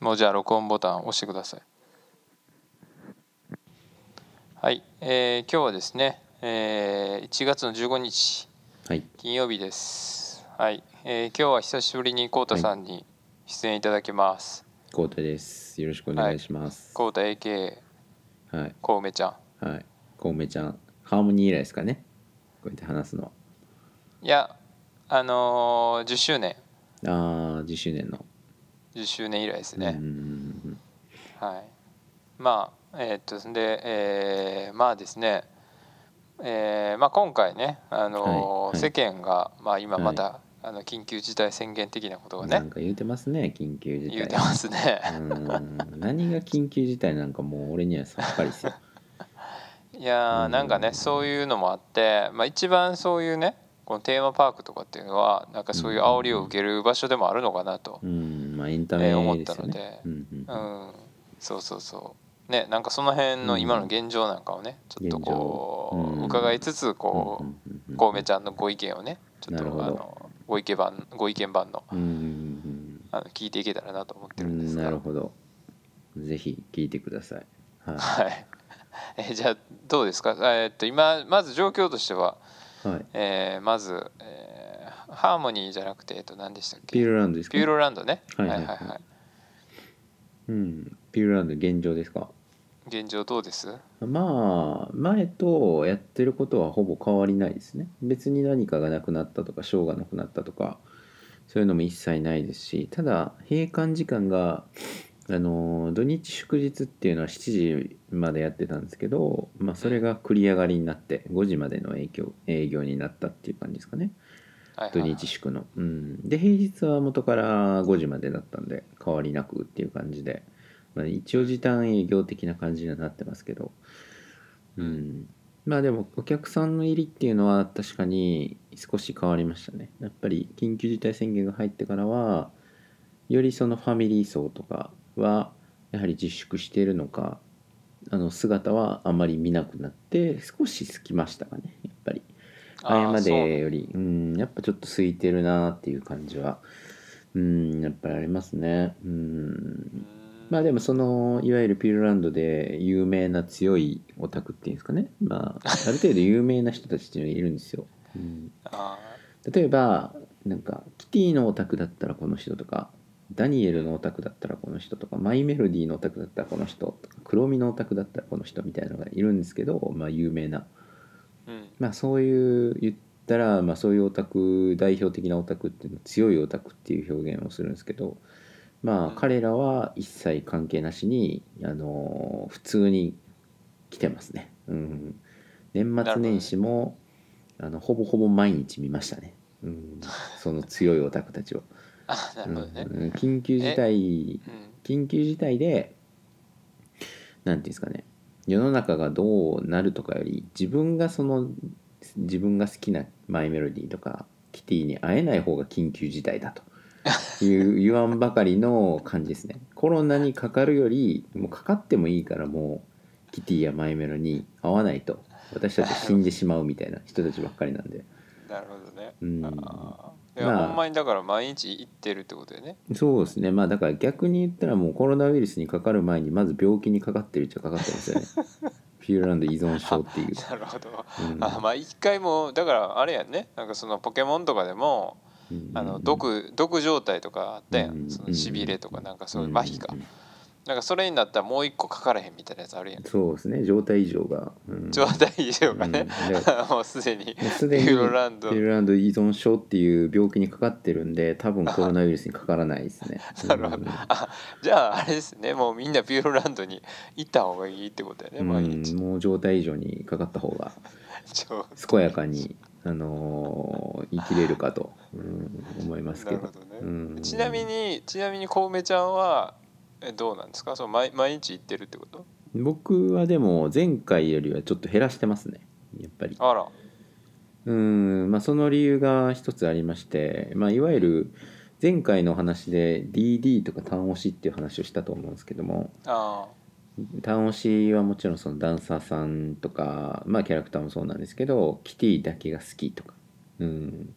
もうじゃあ録音ボタンを押してください。はい、えー今日はですね、えー1月の15日。はい。金曜日です。はい、えー今日は久しぶりにコウタさんに出演いただきます。コウタです。よろしくお願いします。コウタ AK はい。コウメちゃん。はい。コウメちゃん。ハーモニー以来ですかね？こうやって話すの。いやあのー10周年。ああ10周年の10周年以来ですね、うんはい。まあえーっとで、えーまあですね。えーまあ、今回ね、あのーはいはい。世間が、まあ、今はい。また、あの緊急事態宣言的なことをね。なんか言うてますね緊急事態。言うてますね。うん。何が緊急事態なんかもう俺にはさっぱりですよいやーうん。なんかねそういうのもあって、まあ、一番そういうねこのテーマパークとかっていうのはなんかそういう煽りを受ける場所でもあるのかなと。う、んまあエンタメえー思ったので。ね、うんうん。うん、そうそうそう。ねなんかその辺の今の現状なんかをねちょっとこう、伺いつつこうコウメちゃんのご意見をねちょっとあのご意見版ご意見版のうんうんあの聞いていけたらなと思ってるんですが、なるほど。ぜひ聞いてください。ははい。えーじゃあどうですか？えーっと今まず状況としては、い、はい、えーまず、えーハーモニーじゃなくて、えっと、何でしたっけ？ピューロランドですか？ピューロランドね。ははいい。はいいはいははい。うんピューロランド現状ですか？現状どうです？まあ前とやってることはほぼ変わりないですね。別に何かがなくなったとかショーがなくなったとかそういうのも一切ないですしただ閉館時間があの土日祝日っていうのは7時までやってたんですけど、まあ、それが繰り上がりになって5時までの営業営業になったっていう感じですかね。土はいはいはい。日祝の、うん、で平日は元から5時までだったんで変わりなくっていう感じで、まあ、一応時短営業的な感じにはなってますけど、うん、まあでもお客さんの入りっていうのは確かに少し変わりましたね。やっぱり緊急事態宣言が入ってからはよりそのファミリー層とかはやはり自粛しているのかあの姿はあまり見なくなって少し空きましたかね。やっぱり。あー前までよりうんやっぱちょっと空いてるなっていう感じはうんやっぱりありますね。うん。うんまあでもそのいわゆるピルランドで有名な強いオタクっていうんですかね。まあある程度有名な人たちっていうのがいるんですよ、うん、あ例えばなんかキティのオタクだったらこの人とかダニエルのオタクだったらこの人とかマイメロディーのオタクだったらこの人とか黒ミのオタクだったらこの人みたいなのがいるんですけどまあ有名なまあそういう言ったら、まあ、そういうオタク代表的なオタクっていうのは強いオタクっていう表現をするんですけどまあうん彼らは一切関係なしに、あのー普通に来てますね、うん、年末年始も、あのほぼほぼ毎日見ましたね、うん、その強いオタクたちを、あなうんるほどね。うん。緊急事態うん。緊急事態でなんていうんですかね世の中がどうなるとかより自分がその自分が好きなマイメロディーとかキティに会えない方が緊急事態だと。いう言わんばかりの感じですね。コロナにかかるよりもうかかってもいいからもうキティやマイメロに会わないと。私たちは死んでしまうみたいな人たちばっかりなんで。なるほどね。うんいやまあ。ほんまにだから毎日行ってるってことでね。そうですね。まあだから逆に言ったらもうコロナウイルスにかかる前にまず病気にかかってるっちゃかかってますよね。ピューランド依存症っていう、なるほど。うん。あまあ一回もだからあれやんね。なんかそのポケモンとかでもうんあの毒毒状態とかあったやうんんそのしびれとかなんかそういううん麻痺かなんかそれになったらもう一個かからへんみたいなやつあるやん。そうですね。状態異常が、うん。状態異常がね。うん。もうすでに。すでにピューロランド。ピューロランド依存症っていう病気にかかってるんで多分コロナウイルスにかからないですね。なるほど。うん。あじゃああれですね。もうみんなピューロランドに行った方がいいってことだよね毎日。うんもう状態異常にかかった方が。超 健やかに、あのー生きれるかと、うん思いますけど。なるほどね、うん。ちなみにちなみにコウメちゃんはえどうなんですか？そう毎毎日行ってるってこと？僕はでも前回よりはちょっと減らしてますね。やっぱり。あら。うんまあその理由が一つありまして、まあ、いわゆる前回のお話で DD とか単押しっていう話をしたと思うんですけども。あ。単押しはもちろんそのダンサーさんとかまあキャラクターもそうなんですけどキティだけが好きとか、うん、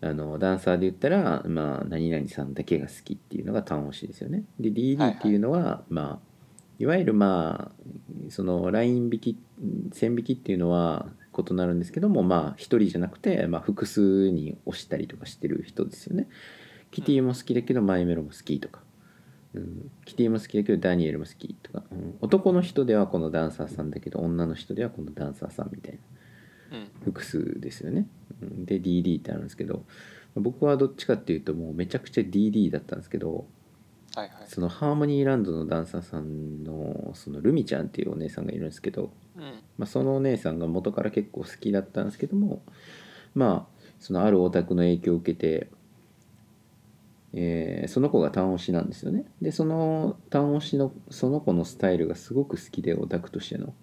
あのダンサーで言ったら、まあ、何々さんだけが好きっていうのが単押しですよね。で DD っていうのは、まあいわゆるまあそのライン引き線引きっていうのは異なるんですけどもまあ一人じゃなくて、まあ、複数に押したりとかしてる人ですよね。キティも好きだけどマイメロも好きとか、うん、キティも好きだけどダニエルも好きとか、うん。男の人ではこのダンサーさんだけど女の人ではこのダンサーさんみたいな。うん複数ですよね。うん。で DD ってあるんですけど僕はどっちかっていうともうめちゃくちゃ DD だったんですけどはいはい。そのハーモニーランドのダンサーさんのそのルミちゃんっていうお姉さんがいるんですけど、うん。まあ、そのお姉さんが元から結構好きだったんですけどもまあそのあるオタクの影響を受けて、えーその子が単押しなんですよね。でその単押しのその子のスタイルがすごく好きでオタクとしての。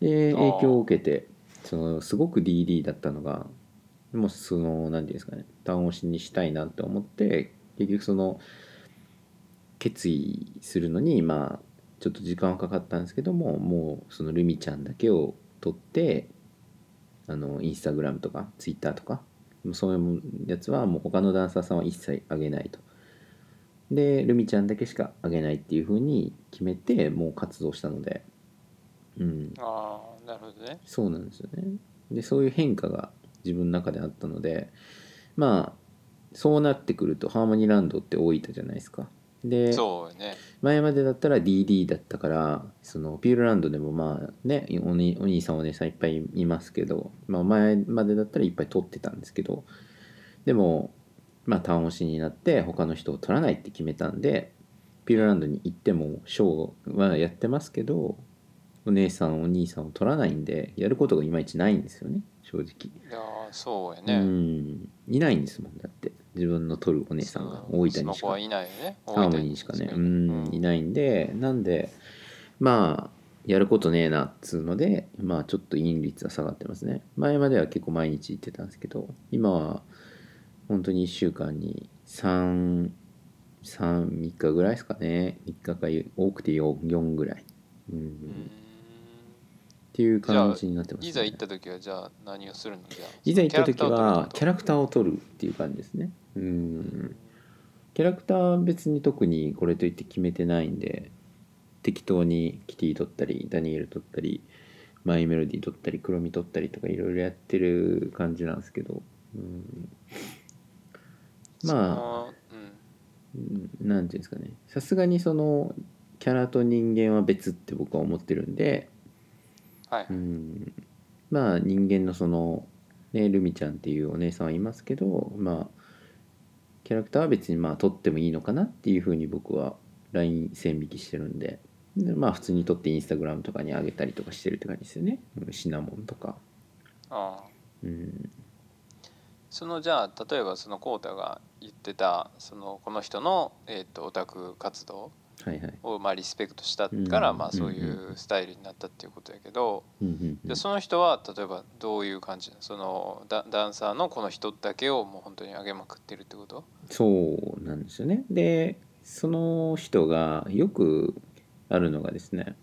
で影響を受けてそのすごく DD だったのがもうその何て言うんですかね単押しにしたいなって思って結局その決意するのにまあちょっと時間はかかったんですけどももうそのルミちゃんだけを撮ってあのインスタグラムとかツイッターとかもうそういうやつはもう他のダンサーさんは一切あげないと。でルミちゃんだけしかあげないっていう風に決めてもう活動したので。うん。ああなるほどね。そうなんですよね。でそういう変化が自分の中であったのでまあそうなってくるとハーモニーランドって大分じゃないですか。でそうよね。前までだったら DD だったからそのピューロランドでもまあねおにお兄さんお姉さんいっぱいいますけど、まあ、前までだったらいっぱい取ってたんですけどでもまあ単押しになって他の人を取らないって決めたんでピューロランドに行ってもショーはやってますけどお姉さんお兄さんを取らないんでやることがいまいちないんですよね正直。いやーそうやうねん。いないんですもんだって。自分の取るお姉さんが大分にしか。その子はいないよね。ハーモニーしかね。大うん。いないんで。なんでまあやることねえなっつうのでまあちょっと陰率は下がってますね。前までは結構毎日行ってたんですけど今は本当に1週間に33日ぐらいですかね。3日か多くて 4, 4ぐらい、うん。うんっていう感じになってます、ね、いざ行った時はじゃあ何をするの？じゃあいざ行った時はキャララクターを撮るっていう感じですね。うん。キャラクターは別に特にこれといって決めてないんで適当にキティ撮ったりダニエル撮ったりマイメロディ撮ったりクロミ撮ったりとかいろいろやってる感じなんですけど、うん、まあうん。なんていうんですかね。さすがにそのキャラと人間は別って僕は思ってるんで、あはい、うん、まあ人間のそのねルミちゃんっていうお姉さんはいますけどまあキャラクターは別にまあ撮ってもいいのかなっていうふうに僕は LINE 線引きしてるんで。でまあ普通に撮ってインスタグラムとかに上げたりとかしてるって感じですよね。うんシナモンとか。ああ。うん。そのじゃあ例えばそのコウタが言ってたそのこの人の、えー、とオタク活動をまあリスペクトしたから、うん。まあそういうスタイルになったっていうことやけど、でその人は例えばどういう感じそのダダンサーのこの人だけをもう本当に上げまくってるってこと？そうなんですよね。でその人がよくあるのがですね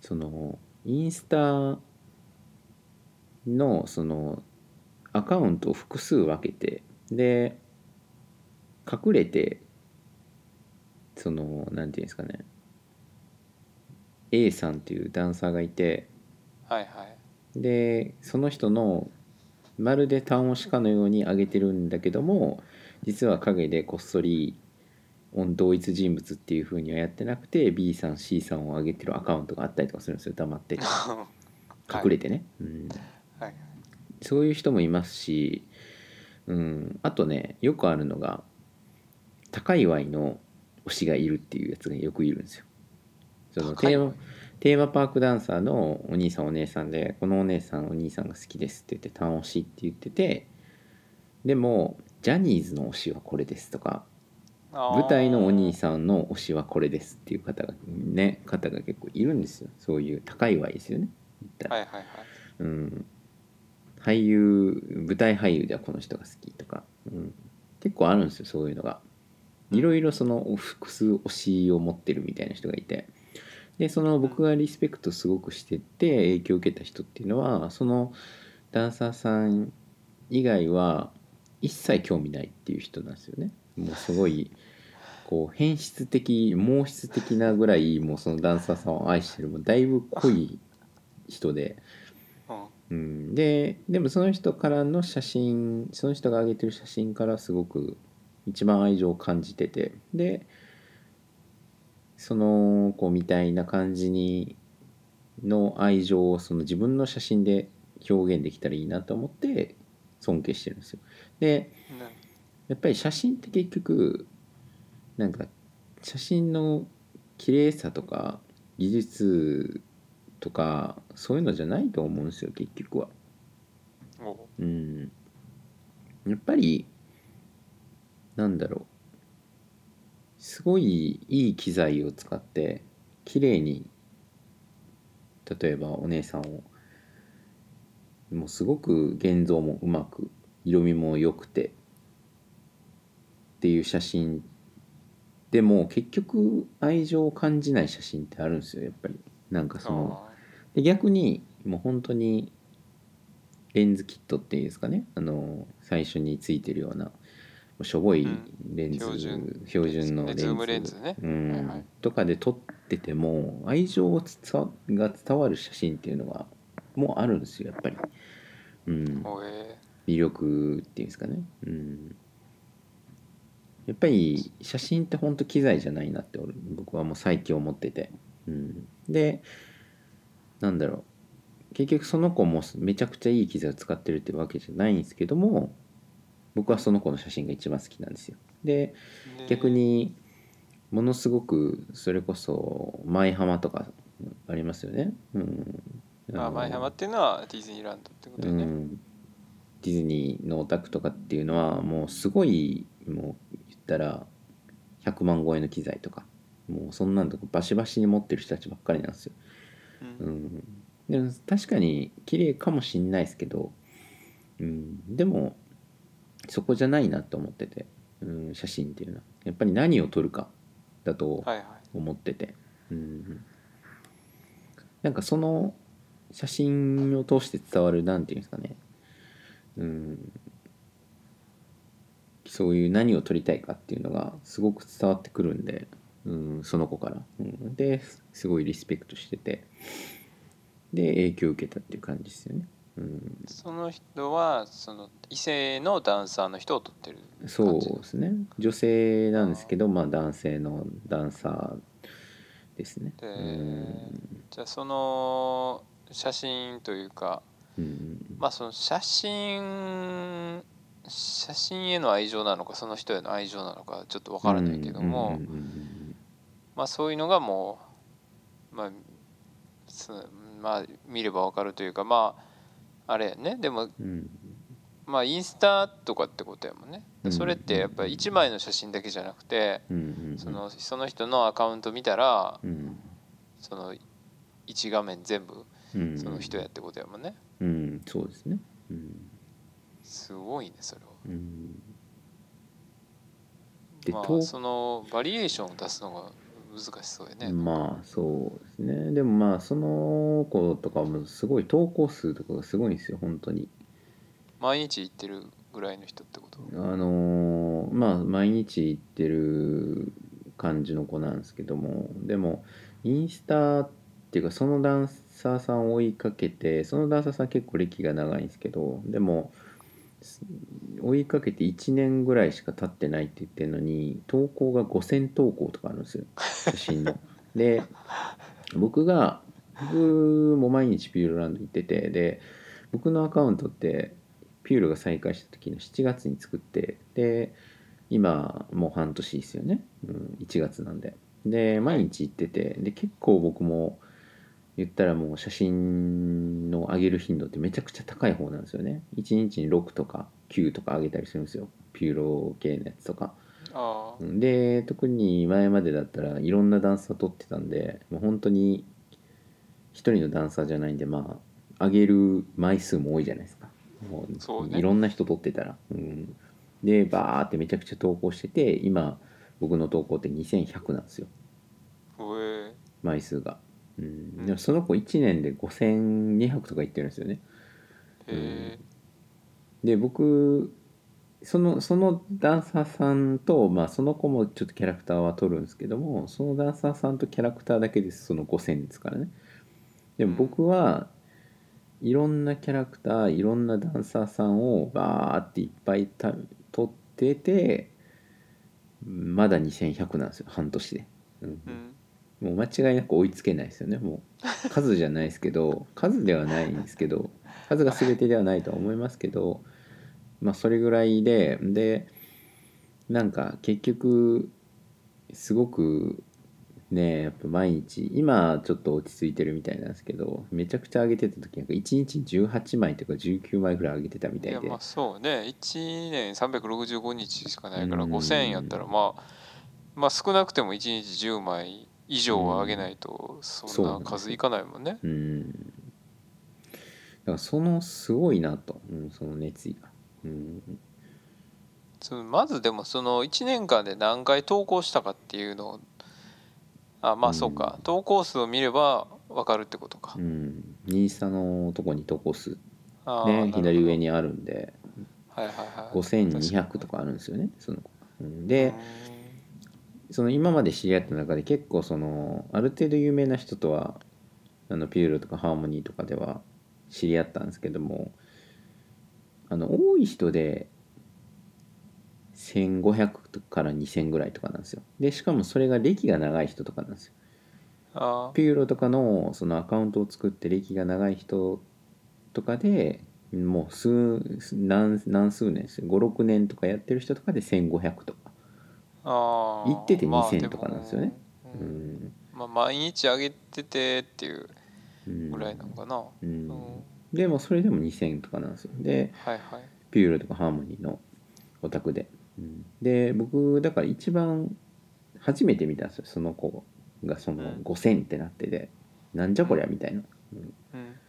そのインスタのそのアカウントを複数分けてで隠れてそのなんていうんですかね。A さんっていうダンサーがいて。はいはい。でその人のまるで単押しかのように上げてるんだけども実は陰でこっそり同一人物っていう風にはやってなくて B さん C さんを上げてるアカウントがあったりとかするんですよ黙って。隠れてね、うん、はいそういう人もいますし、うん、あとねよくあるのが高いワイの推しがいるっていうやつがよくいるんですよ。そのテーマテーマパークダンサーのお兄さんお姉さんでこのお姉さんお兄さんが好きですって言って単推しって言っててでもジャニーズの推しはこれですとか舞台のお兄さんの推しはこれですっていう方がね方が結構いるんですよ。そういう高いワイですよね。はいはいはい。うん、俳優舞台俳優ではこの人が好きとか、うん、結構あるんですよそういうのがいろいろその複数推しを持ってるみたいな人がいて。でその僕がリスペクトすごくしてて影響を受けた人っていうのはそのダンサーさん以外は一切興味ないっていう人なんですよね。もうすごいこう変質的毛質的なぐらいもうそのダンサーさんを愛してるもうだいぶ濃い人で、うんうん、ででもその人からの写真その人が上げてる写真からすごく一番愛情を感じててでその子みたいな感じにの愛情をその自分の写真で表現できたらいいなと思って尊敬してるんですよ。でねやっぱり写真って結局なんか写真の綺麗さとか技術とかそういうのじゃないと思うんですよ結局は。うん、やっぱりなんだろう。すごいいい機材を使って綺麗に例えばお姉さんを。もうすごく現像もうまく色味も良くてっていう写真でも結局愛情を感じない写真ってあるんですよやっぱり。なんかその。あで逆にもう本当にレンズキットっていうんですかね。あの最初についてるようなしょぼいレンズ、標準。標準のレンズズ。ームレンズね。うん。はいはい。とかで撮ってても愛情が伝わる写真っていうのがもうあるんですよやっぱり、うん。魅力っていうんですかね、うん、やっぱり写真って本当機材じゃないなって俺僕はもう最近思ってて、うん、でなんだろう。結局その子もめちゃくちゃいい機材を使ってるってわけじゃないんですけども僕はその子の写真が一番好きなんですよ。で逆にものすごくそれこそ舞浜とかありますよね、うん、のあ舞浜っていうのはディズニーランドってことでね、うん、ディズニーのオタクとかっていうのはもうすごいもう言ったら100万超えの機材とか。もうそんなんとかバシバシに持ってる人たちばっかりなんですよ。うん。うん、でも確かに綺麗かもしんないですけど、うん、でもそこじゃないなと思ってて、うん、写真っていうのは。やっぱり何を撮るかだとはいはい。思ってて、うん、なんかその写真を通して伝わるなんていうんですかね、うん、そういう何を撮りたいかっていうのがすごく伝わってくるんで、うん、その子から、うん、ですごいリスペクトしてて。で影響を受けたっていう感じですよね、うん、その人はその異性のダンサーの人を撮ってるそうですね。女性なんですけどまあ男性のダンサーですね。でうん。じゃあその写真というかうん。まあその写真写真への愛情なのかその人への愛情なのかちょっとわからないけども、うんまあそういうのがもうまあすまあ見ればわかるというかまああれやね。でもうん。うんまあインスタとかってことやもんね。うん。それってやっぱり1枚の写真だけじゃなくてうんそのその人のアカウント見たらうん。その1画面全部うん。その人やってことやもんね。うん。そうですね。うん。すごいねそれは。まあとそのバリエーションを出すのが難しそうやね。まあそうですね。でもまあその子とかもすごい投稿数とかがすごいんですよ本当に。毎日行ってるぐらいの人ってこと？あのーまあ毎日行ってる感じの子なんですけども。でもインスタっていうかそのダンサーさんを追いかけてそのダンサーさん結構歴が長いんですけどでもす追いかけて1年ぐらいしか経ってないって言ってるのに投稿が5,000投稿とかあるんですよ。写真の。で僕が僕も毎日ピューロランド行っててで僕のアカウントってピューロが再開した時の7月に作ってで今もう半年ですよね、うん、1月なんで。で毎日行っててで結構僕も言ったらもう写真の上げる頻度ってめちゃくちゃ高い方なんですよね。1日に6とか9とか上げたりするんですよ。ピューロ系のやつとか。で特に前までだったらいろんなダンサー撮ってたんでもう本当に一人のダンサーじゃないんでまあ上げる枚数も多いじゃないですか。もういろんな人撮ってたら、うん、でバーってめちゃくちゃ投稿してて今僕の投稿って2100なんですよ。枚数が、うん。うんでもその子1年で5200とかいってるんですよね。へえで僕そのそのダンサーさんと、まあ、その子もちょっとキャラクターは取るんですけどもそのダンサーさんとキャラクターだけですその5,000ですからね。でも僕はいろんなキャラクターいろんなダンサーさんをバーっていっぱいた取っててまだ2100なんですよ。半年で、うん。うんもう間違いなく追いつけないですよね。もう数じゃないですけど 数ではないんですけど数が全てではないとは思いますけどまあそれぐらいででなんか結局すごくねやっぱ毎日今ちょっと落ち着いてるみたいなんですけどめちゃくちゃ上げてた時なんか1日18枚とか19枚ぐらい上げてたみたいで。いやまあそうね。1年365日しかないからうん。5,000円やったらまあまあ少なくても1日10枚以上は上げないとそんな数いかないもんね。うん。だからそのすごいなと、うん、その熱意が。うん。そのまずでもその1年間で何回投稿したかっていうのをあまあそうか、投稿数を見れば分かるってことか。うん、インスタのとこに投稿数。ね左上にあるんで。はいはいはい、5200とかあるんですよねその子。うん。でその今まで知り合った中で結構そのある程度有名な人とはあのピューロとかハーモニーとかでは知り合ったんですけどもあの多い人で1500から2000ぐらいとかなんですよ。でしかもそれが歴が長い人とかなんですよ。あピューロとかのそのアカウントを作って歴が長い人とかでもう数何何数年ですよ。56年とかやってる人とかで1500とか、あー。行っててまあ2000とかなんですよね。でもううん。んまあ、毎日上げててっていううん。ぐらいなのかな。ううん。ん、でもそれでも2000とかなんですよ。ではいはい。ピューロとかハーモニーのオタクで、うん。で僕だから一番初めて見たんですよ。その子がそのうん。5000ってなってて、なんじゃこりゃみたいな、うん。うん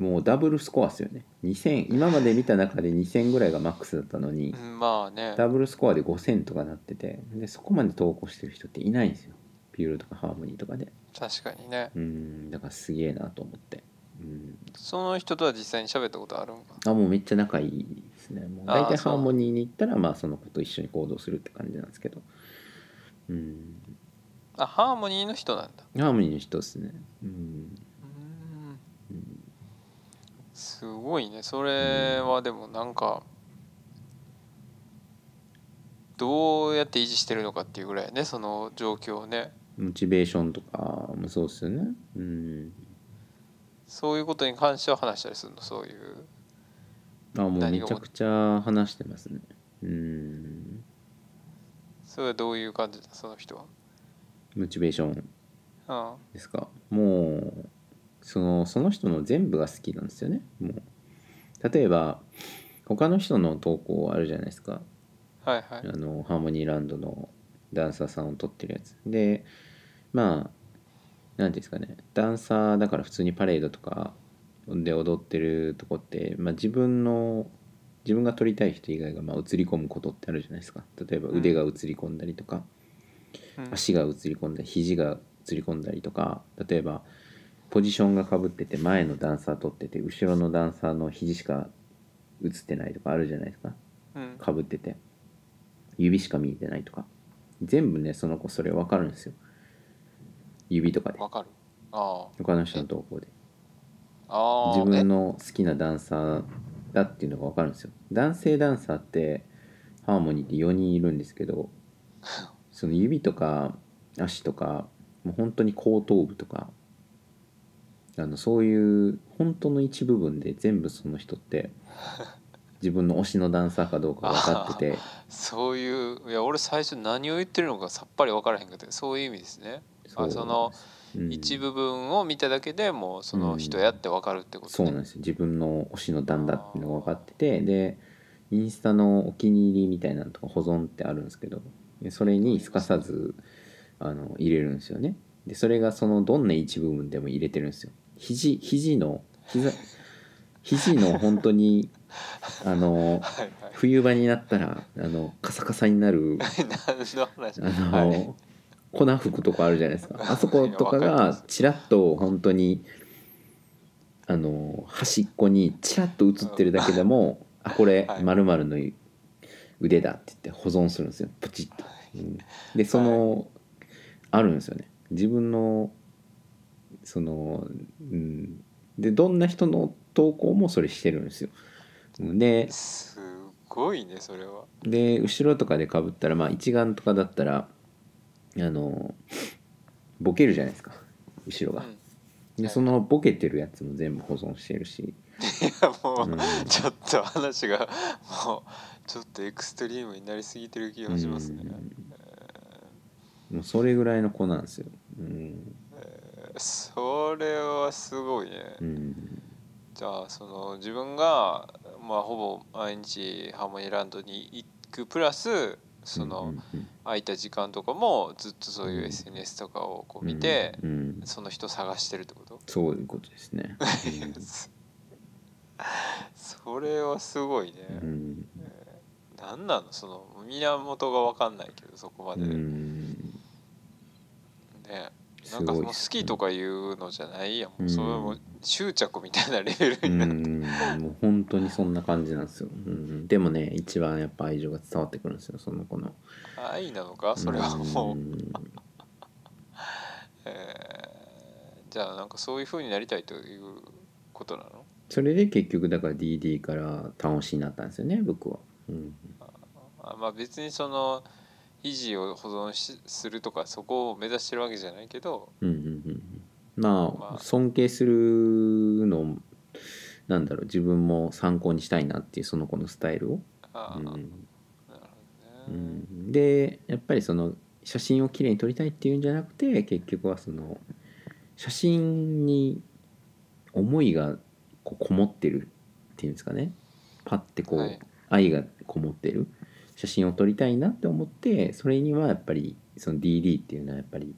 もうダブルスコアですよね。2000今まで見た中で2000ぐらいがマックスだったのに、うん、まあね。ダブルスコアで5000とかなっててでそこまで投稿してる人っていないんですよ。ピューロとかハーモニーとかで。確かにね。うんだからすげえなと思って、うん、その人とは実際に喋ったことあるんか？あもうめっちゃ仲いいですね。もうあー大体そう。ハーモニーに行ったらまあその子と一緒に行動するって感じなんですけど。うん。あ、ハーモニーの人なんだ。ハーモニーの人ですね。うんうんすごいね。それはでもなんか、どうやって維持してるのかっていうぐらいね、その状況をね。モチベーションとかもそうですよねうんそういうことに関しては話したりするの、そういう。あもうめちゃくちゃ話してますねうんそれはどういう感じだ、その人は。モチベーションうん。ですか？もうそのその人の全部が好きなんですよね。もう。例えば他の人の投稿あるじゃないですか。はいはい。あのハーモニーランドのダンサーさんを撮ってるやつ。でまあ何ていうんですかね。ダンサーだから普通にパレードとかで踊ってるとこって、まあ、自分の自分が撮りたい人以外がまあ映り込むことってあるじゃないですか。例えば腕が映り込んだりとか、うん。足が映り込んだり肘が映り込んだりとか例えばポジションがかぶってて前のダンサー撮ってて後ろのダンサーの肘しか映ってないとかあるじゃないですかうん。かぶってて指しか見えてないとか全部ねその子それ分かるんですよ指とかでわかる。あ他の人の投稿であ。ああ。自分の好きなダンサーだっていうのが分かるんですよ男性ダンサーってハーモニーって4人いるんですけど その指とか足とかもう本当に後頭部とかあのそういう本当の一部分で全部その人って 自分の推しのダンサーかどうか分かってて。そういういや俺最初何を言ってるのかさっぱり分からへんかったそういう意味ですね。あそのうん。一部分を見ただけでもうその人やって分かるってことね、そうなんですよ。自分の推しの段だっていうのが分かっててでインスタのお気に入りみたいなのとか保存ってあるんですけどでそれにすかさずあの入れるんですよね。でそれがそのどんな一部分でも入れてるんですよ肘肘の膝肘の本当にあのはいはい冬場になったらあのカサカサになる あの、はい。粉吹くとこあるじゃないですか。あそことかがちらっと本当にあの端っこにちらっと映ってるだけでもああこれはい。〇〇の腕だって言って保存するんですよ。プチッと、うん。でその、あるんですよね。自分のそのうん。でどんな人の投稿もそれしてるんですよ。ですごいねそれは。で後ろとかでかぶったらまあ一眼とかだったらあのボケるじゃないですか。後ろが、うん。ではい。そのボケてるやつも全部保存してるし、いやもう、うん。ちょっと話がもうちょっとエクストリームになりすぎてる気がしますね、うん。もうそれぐらいの子なんですよ、うんそれはすごいね、うんじゃあその自分がまあほぼ毎日ハーモニーランドに行くプラスその空いた時間とかもずっとそういううん。SNS とかをこう見て、うん。うんその人探してるってこと？そういうことですね、それはすごいね、うん。うんなんなの？その源が分かんないけどそこまうで、ね。んなんかその好きとかいうのじゃないやん。もうそれはもう執着みたいなレベルうになって、ん。もう本当にそんな感じなんですよ、うん、でもね一番やっぱ愛情が伝わってくるんですよ。その子の。愛なのか？それはもう、ん えーじゃあなんかそういう風になりたいということなの？それで結局だから DD から楽しになったんですよね僕は、うん、あまあ別にその維持を保存しするとかそこを目指してるわけじゃないけどうんうんうんうん。ままあ。あ尊敬するのなんだろう自分も参考にしたいなっていうその子のスタイルを、あー、うん。でやっぱりその写真をきれいに撮りたいっていうんじゃなくて結局はその写真に思いがこうこもってるっていうんですかね。パッてこう、はい。愛がこもってる写真を撮りたいなって思ってそれにはやっぱりその DD っていうのはやっぱり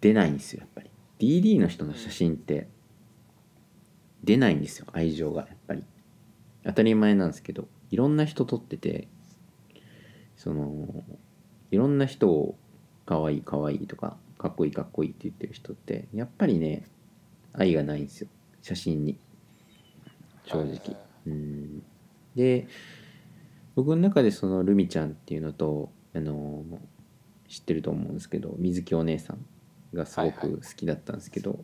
出ないんですよやっぱり。DD の人の写真って出ないんですよ愛情がやっぱり。当たり前なんですけどいろんな人撮っててそのいろんな人を可愛い可愛いとかかっこいいかっこいいって言ってる人ってやっぱりね愛がないんですよ写真に。正直、うん。で僕の中でそのルミちゃんっていうのとあの知ってると思うんですけど水木お姉さんがすごく好きだったんですけど、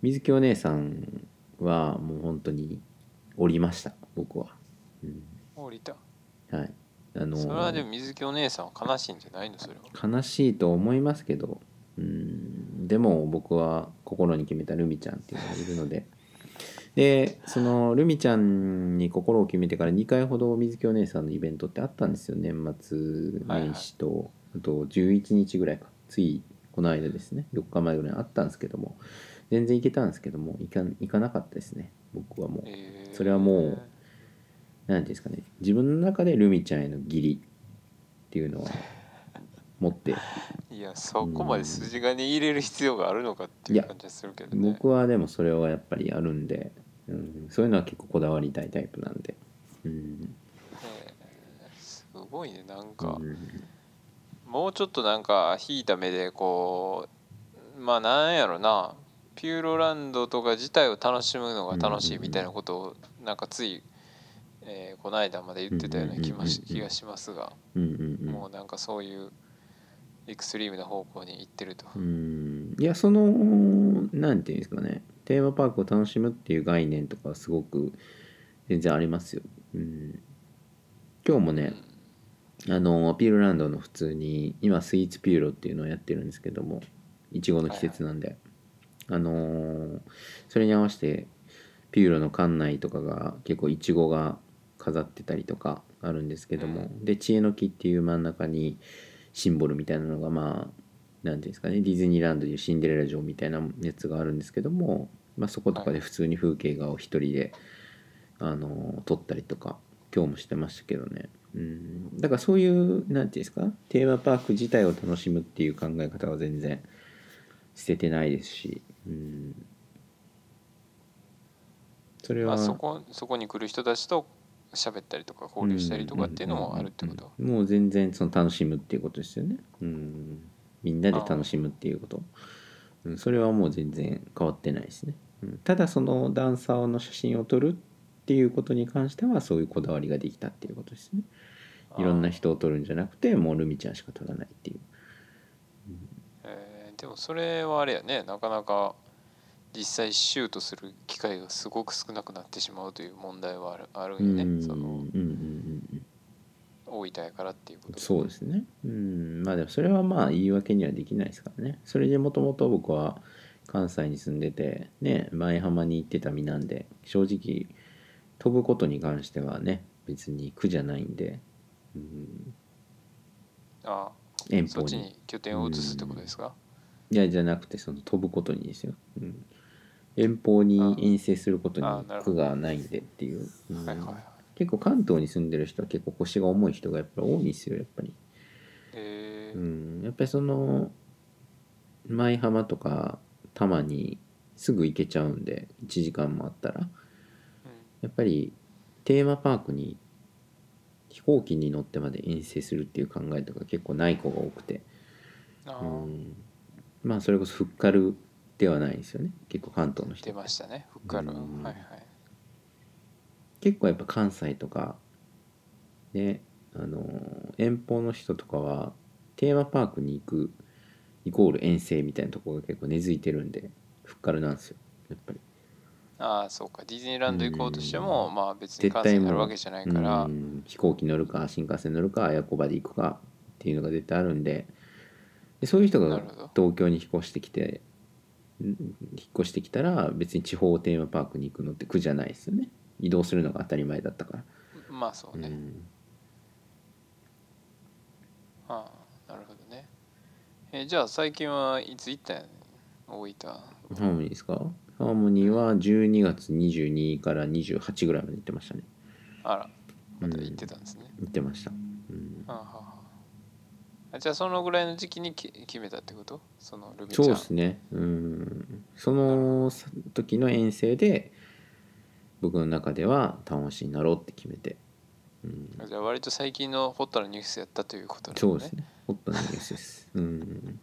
水木お姉さんはもう本当に降りました僕は、うん。降りた。はい。あのそれはでも水木お姉さんは悲しいんじゃないの？それは。悲しいと思いますけどうん。でも僕は心に決めたルミちゃんっていうのがいるのででそのルミちゃんに心を決めてから2回ほど水木お姉さんのイベントってあったんですよ。年末年始と、あと11日ぐらいか。ついこの間ですね。4日前ぐらいにあったんですけども。全然行けたんですけども行か行かなかったですね。僕はもう。え。ーそれはもう何ていうんですかね。自分の中でルミちゃんへの義理っていうのは持って。いやそこまで筋金入れる必要があるのかっていう感じはするけどね。僕はでもそれはやっぱりあるんで、うん、そういうのは結構こだわりたいタイプなんで、うんえーすごいねなんか、うん。もうちょっとなんか引いた目でこうまあなんやろな。ピューロランドとか自体を楽しむのが楽しいみたいなことをなんかつい、えーこの間まで言ってたような気もし気がしますが、うんうんうん。もうなんかそういうエクストリームな方向に行ってると、うんいやそのなんていうんですかね。テーマパークを楽しむっていう概念とかはすごく全然ありますよ、うん、今日もね、あのピューロランドの普通に今スイーツピューロっていうのをやってるんですけどもいちごの季節なんで、あのーそれに合わせてピューロの館内とかが結構いちごが飾ってたりとかあるんですけども、で知恵の木っていう真ん中にシンボルみたいなのがまあなんていうんですかねディズニーランドでいうシンデレラ城みたいなやつがあるんですけども、まあ、そことかで普通に風景画を一人で、あの撮ったりとか今日もしてましたけどね。うん。だからそういうなんていうんですかテーマパーク自体を楽しむっていう考え方は全然捨ててないですし、うん、それは、まあ、そこそこに来る人たちと喋ったりとか交流したりとかっていうのもあるってこと、うんうんうん。もう全然その楽しむっていうことですよね、うん、みんなで楽しむっていうこと、うん、それはもう全然変わってないですね、うん、ただそのダンサーの写真を撮るっっていうことに関してはそういうこだわりができたっていうことですね。いろんな人を撮るんじゃなくてもうルミちゃんしか撮らないっていう。えー。でもそれはあれやね。なかなか実際シュートする機会がすごく少なくなってしまうという問題はあるあるうんよね、んうんうそのんうん大分やからっていうことそうですね。うん。まあでもそれはまあ言い訳にはできないですからね。それでもともと僕は関西に住んでてね前浜に行ってた身なんで正直飛ぶことに関してはね別に苦じゃないんで、うん、あ遠方そっちに拠点を移すってことですか？いやじゃなくてその飛ぶことにですよ、うん、遠方に遠征することに苦がないんでっていう、うん。はいはいはい結構関東に住んでる人は結構腰が重い人がやっぱり多いんですよやっぱり、えー。うん、やっぱりその舞浜とか多摩にすぐ行けちゃうんで1時間もあったら。やっぱりテーマパークに飛行機に乗ってまで遠征するっていう考えとか結構ない子が多くて、うん、まあそれこそフッカルではないですよね。結構関東の人。出ましたねフッカル、うん。はいはい結構やっぱ関西とかねあの遠方の人とかはテーマパークに行くイコール遠征みたいなところが結構根付いてるんでフッカルなんですよやっぱり。ああそうか。ディズニーランド行こうとしても、まあ別に関西になるわけじゃないから、うん飛行機乗るか新幹線乗るか綾子場で行くかっていうのが絶対あるんででそういう人が東京に引っ越してきてん引っ越してきたら別に地方テーマパークに行くのって苦じゃないですよね移動するのが当たり前だったから、まあそうね、うん。ああなるほどね。えじゃあ最近はいつ行ったん大分。ハーモニーですか？ハーモニーは12月22から28ぐらいまで行ってましたね。あらまた行ってたんですね、行ってました、うん、はあはああじゃあそのぐらいの時期にき決めたってこと？そのルミちゃそうんですね。うん。その時の遠征で僕の中では楽しいになろうって決めて、うん、じゃあ割と最近のホットなニュースやったということなのそうですね。ホットなニュースです、うん。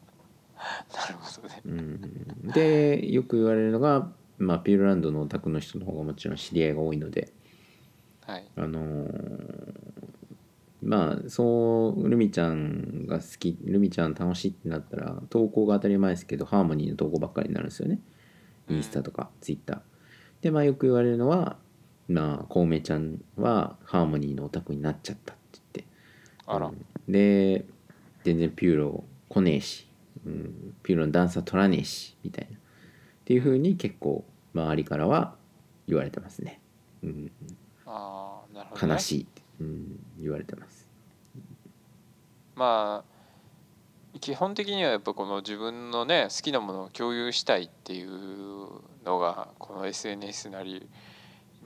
なるほどね。うん、でよく言われるのが、まあ、ピューロランドのお宅の人の方がもちろん知り合いが多いので。はい。あのーまあそうルミちゃんが好きルミちゃん楽しいってなったら投稿が当たり前ですけどハーモニーの投稿ばっかりになるんですよね。インスタとかツイッターでまあよく言われるのはまあコウメちゃんはハーモニーのオタクになっちゃったって言って。あら、うん。で全然ピューロ来ねえし、うん、ピューロのダンサー取らねえしみたいな。っていうふうに結構周りからは言われてますね、うん、ああなるほど、ね、悲しいって、うん、言われてます。まあ基本的にはやっぱこの自分のね好きなものを共有したいっていうのがこの SNS なり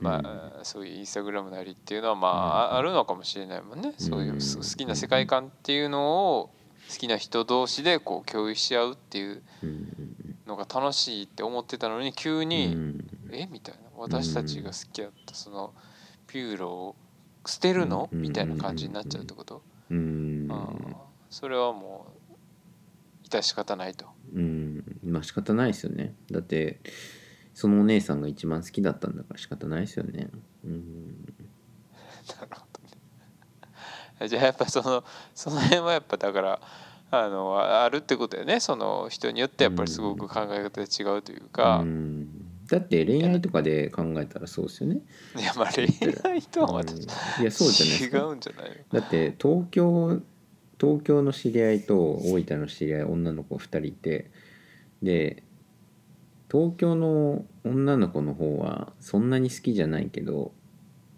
まあ、そういうインスタグラムなりっていうのはまあ、ああるのかもしれないもんね。そういううん好きな世界観っていうのを好きな人同士でこう共有し合うっていううん。のが楽しいって思ってたのに急に、うん。え？みたいな。私たちが好きだったそのピューロを捨てるの？うん。みたいな感じになっちゃうってこと？うん。それはもう致し方ないと。うん。まあ仕方ないですよね。だってそのお姉さんが一番好きだったんだから仕方ないですよね。うん。なるほどねじゃあやっぱそのその辺はやっぱだからあのああるってことだよね。その人によってやっぱりすごく考え方が違うというか、うん。だって恋愛とかで考えたらそうですよね。いやまあ恋愛とはまたうん。いやそうじゃない違か。うんじゃないの？だって東京東京の知り合いと大分の知り合い女の子2人いて。で東京の女の子の方はそんなに好きじゃないけど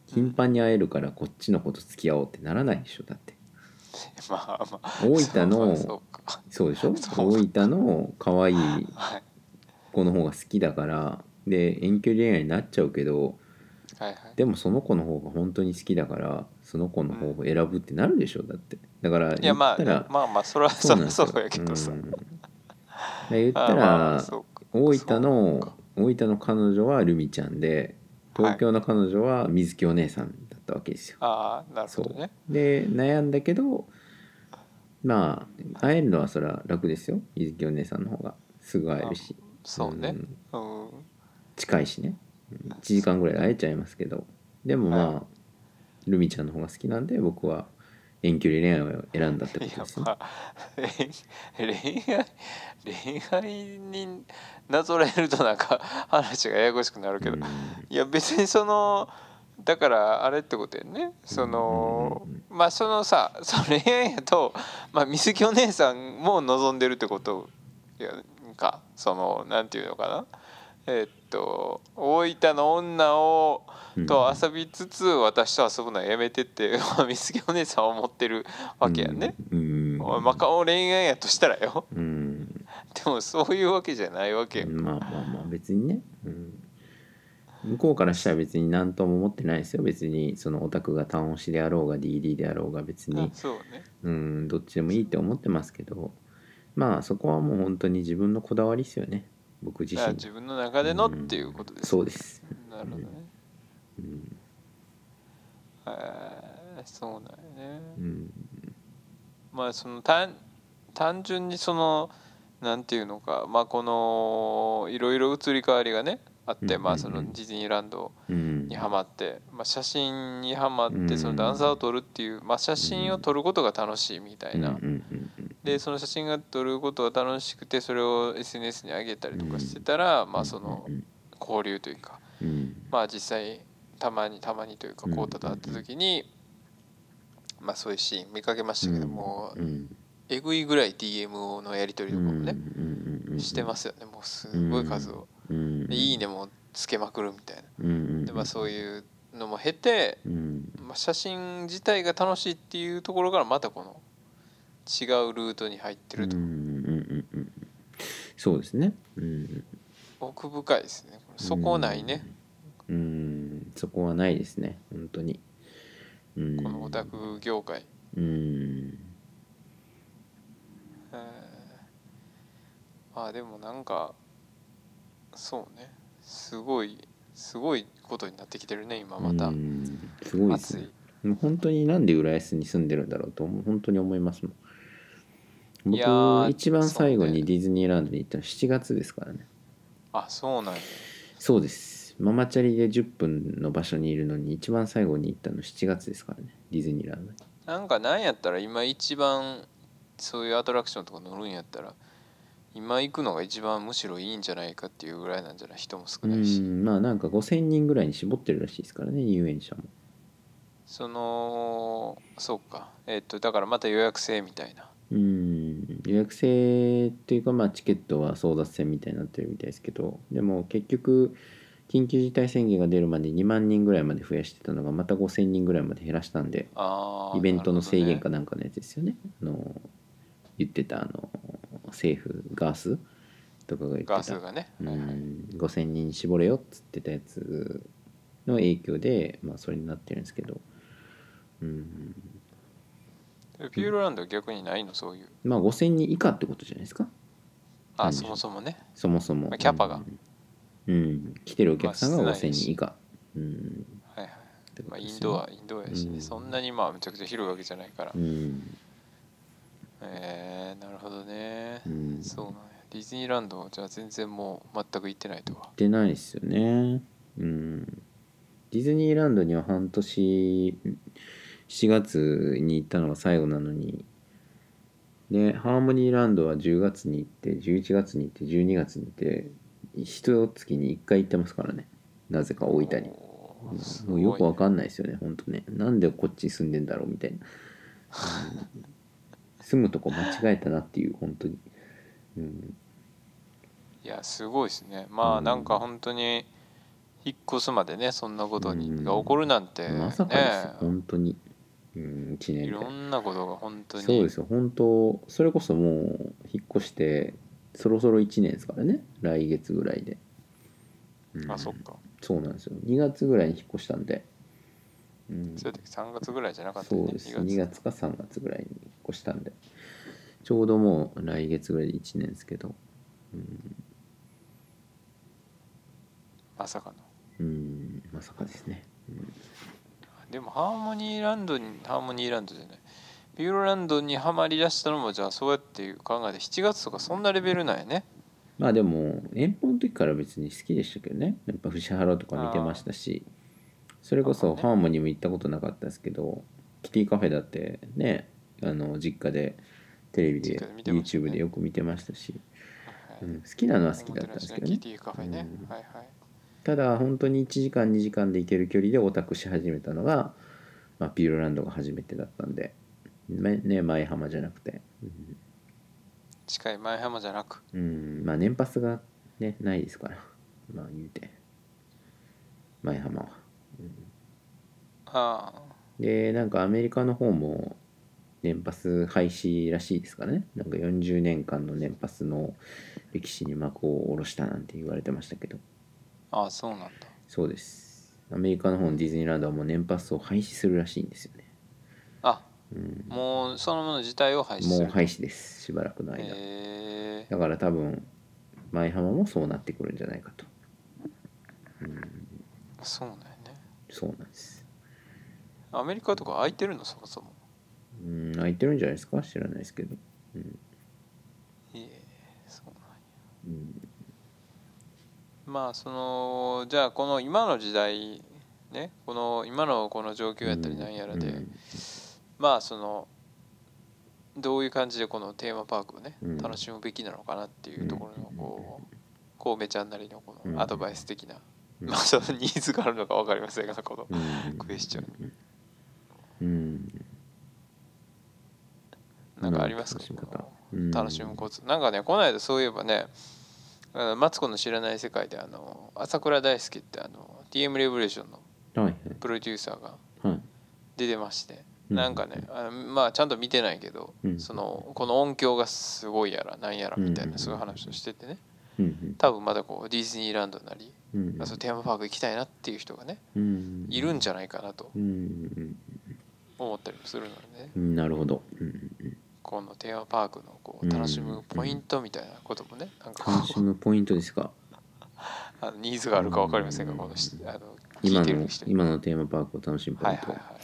頻繁に会えるからこっちの子と付き合おうってならないでしょだって。まあまあ。大分のそうでしょ？大分の可愛いはい。子の方が好きだからで遠距離恋愛になっちゃうけどでもその子の方が本当に好きだからその子の方を選ぶってなるでしょだって。だからいやまあ言ったらまあまあそれはそうやけどさ、言ったあまあら大分の大分の彼女はルミちゃんで東京の彼女は水木お姉さんだったわけですよ。ああなるほそう。どねで悩んだけどまあ会えるのはそれは楽ですよ。水木お姉さんの方が。すぐ会えるし。そうね。ん。うん。近いしね。1時間ぐらいで会えちゃいますけど。でもまあ、はルミちゃんの方が好きなんで僕は遠距離恋愛を選んだってこいやとですよ、まあ恋恋愛恋愛になぞらえるとなんか話がややこしくなるけど、うん。いや別にそのだからあれってことやね。その、まあそのさその恋愛やと、まあ、水木お姉さんも望んでるってことやんか。そのなんていうのかな。えーっと大分の女をうん。と遊びつつ私と遊ぶのはやめてって まあ水木お姉さんは思ってるわけやね。うん。おいマカオ恋愛やとしたらよ。うん。でもそういうわけじゃないわけよ。まあまあまあ別にね、うん、向こうからしたら別に何とも思ってないですよ。別にそのオタクが単押しであろうが DD であろうが別に。あそうね。うんどっちでもいいって思ってますけど。まあそこはもう本当に自分のこだわりですよね僕自身。自分の中でのっていうことです、そうです、なるほどね。うん。えーそうなんやね。うん。まあその単単純にそのなんていうのかまあこのいろいろ移り変わりがねあって、うんまあそのディズニーランドうん。にはまって、まあ、写真にはまっうん。てそのダンサーを撮るっていう、まあ、写真を撮ることが楽しいみたいな、うんうんうんでその写真が撮ることが楽しくてそれを SNS に上げたりとかしてたら、まあそのうん。交流というかうん。まあ実際たまにたまにというかうん。こうたと会った時に、まあそういうシーン見かけましたけども、うん。えぐいぐらい DM のやり取りとかもね、してますよね。もうすごい数を、うん。でいいねもつけまくるみたいな。でまあそういうのも経て、うん。まあ、写真自体が楽しいっていうところからまたこの違うルートに入ってると、うんうんうんうんそうですね。うん奥深いですね。そこないね、うん。そこはないですね。本当に。うん。このオタク業界、うん。えー。まあでもなんかそうね。すごいすごいことになってきてるね今また、うん。すごいですね。本当になんで浦安に住んでるんだろうと本当に思いますもん僕一番最後にディズニーランドに行ったの7月ですからね。あそうなんや。そうです。ママチャリで10分の場所にいるのに一番最後に行ったの7月ですからね。ディズニーランドに。なんかなんやったら今一番そういうアトラクションとか乗るんやったら今行くのが一番むしろいいんじゃないかっていうぐらいなんじゃない？人も少うないし、んまあなんか5000人ぐらいに絞ってるらしいですからね入園者もそのそうか。えっとだからまた予約制みたいなうん。予約制っていうかまあチケットは争奪戦みたいになってるみたいですけどでも結局緊急事態宣言が出るまで2万人ぐらいまで増やしてたのがまた5000人ぐらいまで減らしたんでイベントの制限かななんかのやつですよね。あの言ってたあの政府ガースとかが言ってるほどねガスがね、うん。5000人に絞れよっつってたやつの影響でまあそれになってるんですけど。うん。でピューロランドは逆にないの？そういう。まあ5000人以下ってことじゃないですか？あ何そもそもね。そもそも、まあキャパが。うん、うん。来てるお客さんが5000まあ室内だし人以下、うん。はいはい。まあ、インドアインドアやしね、うん。そんなにまあめちゃくちゃ広いわけじゃないから、うん。えー、なるほどね、うん。そうなんや。ディズニーランドじゃあ全然もう全く行ってないとは。行ってないですよね。うん。ディズニーランドには半年7月に行ったのが最後なのに。でハーモニーランドは10月に行って11月に行って12月に行って一月に1回行ってますからね。なぜか大分に。おーすもうよくわかんないですよね本当ね。なんでこっちに住んでんだろうみたいな、う ん住むとこ間違えたなっていう本当に、うん、いやすごいですね。まあうん。なんか本当に引っ越すまでねそんなことに、うん。が起こるなんてねまさかですよ本当に、うん、1年でいろんなことが本当に。そうですよ本当。それこそもう引っ越してそろそろ1年ですからね。来月ぐらいで、うん。あそっか。そうなんですよ。2月ぐらいに引っ越したんで、うん、それで3月ぐらいじゃなかったそうです。2月。か3月ぐらいに引っ越したんで。ちょうどもう来月ぐらいで1年ですけど。うん、まさかの。うん、まさかですね、うんでもハーモニーランドにハーモニーランドじゃない。ピューロランドにはまりだしたのもじゃあそうやっていう考えで7月とかそんなレベルなんやね。まあでも遠方の時から別に好きでしたけどね。やっぱ藤原とか見てましたし。それこそハーモニーも行ったことなかったですけどキティカフェだってねあの実家でテレビで YouTube でよく見てましたし、はい。うん、好きなのは好きだったんですけどね。キティカフェね、うん。はいはいただ本当に1時間2時間で行ける距離でオタクし始めたのが、まあ、ピューロランドが初めてだったんで、ねね、前浜じゃなくて、近い前浜じゃなく？うん。うんまあ年パスがねないですから。まあ言うて。前浜は。ああ。でなんかアメリカの方も年パス廃止らしいですからね。なんか40年間の年パスの歴史に幕を下ろしたなんて言われてましたけどああそうなんだ。そうです。アメリカの方のディズニーランドはもう年パスを廃止するらしいんですよね、あうん、もうそのもの自体を廃止するもう廃止です。しばらくの間、へえだから多分舞浜もそうなってくるんじゃないかと。そうなんやね。そうなんです。アメリカとか空いてるの？そもそも。うん空いてるんじゃないですか？知らないですけど。うん、いえそうなんや。うん、まあそのじゃあこの今の時代ねこの今のこの状況やったりなんやらで、うん。まあそのどういう感じでこのテーマパークをね、うん。楽しむべきなのかなっていうところのこう神戸ちゃんなりのこうん。のアドバイス的な、うん。まあそのニーズがあるのか分かりませんがこのうん。クエスチョン。うん。なんかありますか、楽しむコツ。なんかねこの間そういえばねあのマツコの知らない世界であの朝倉大輔ってあの TM レボリューションのはい。プロデューサーが出てましてうん。なんかねあのまあちゃんと見てないけど、うん。そのこの音響がすごいやらなんやらみたいうんなそういう話をしててね。うん多分まだこうディズニーランドなり、うんまあ、そのテーマパーク行きたいなっていう人がねうんいるんじゃないかなとうん思ったりもするのでね。うんなるほど。うんこのテーマパークのこう楽しむポイントみたいなこともねなん楽しむポイントですかあのニーズがあるか分かりませんがこのあの今の今のテーマパークを楽しむポイントはいはいは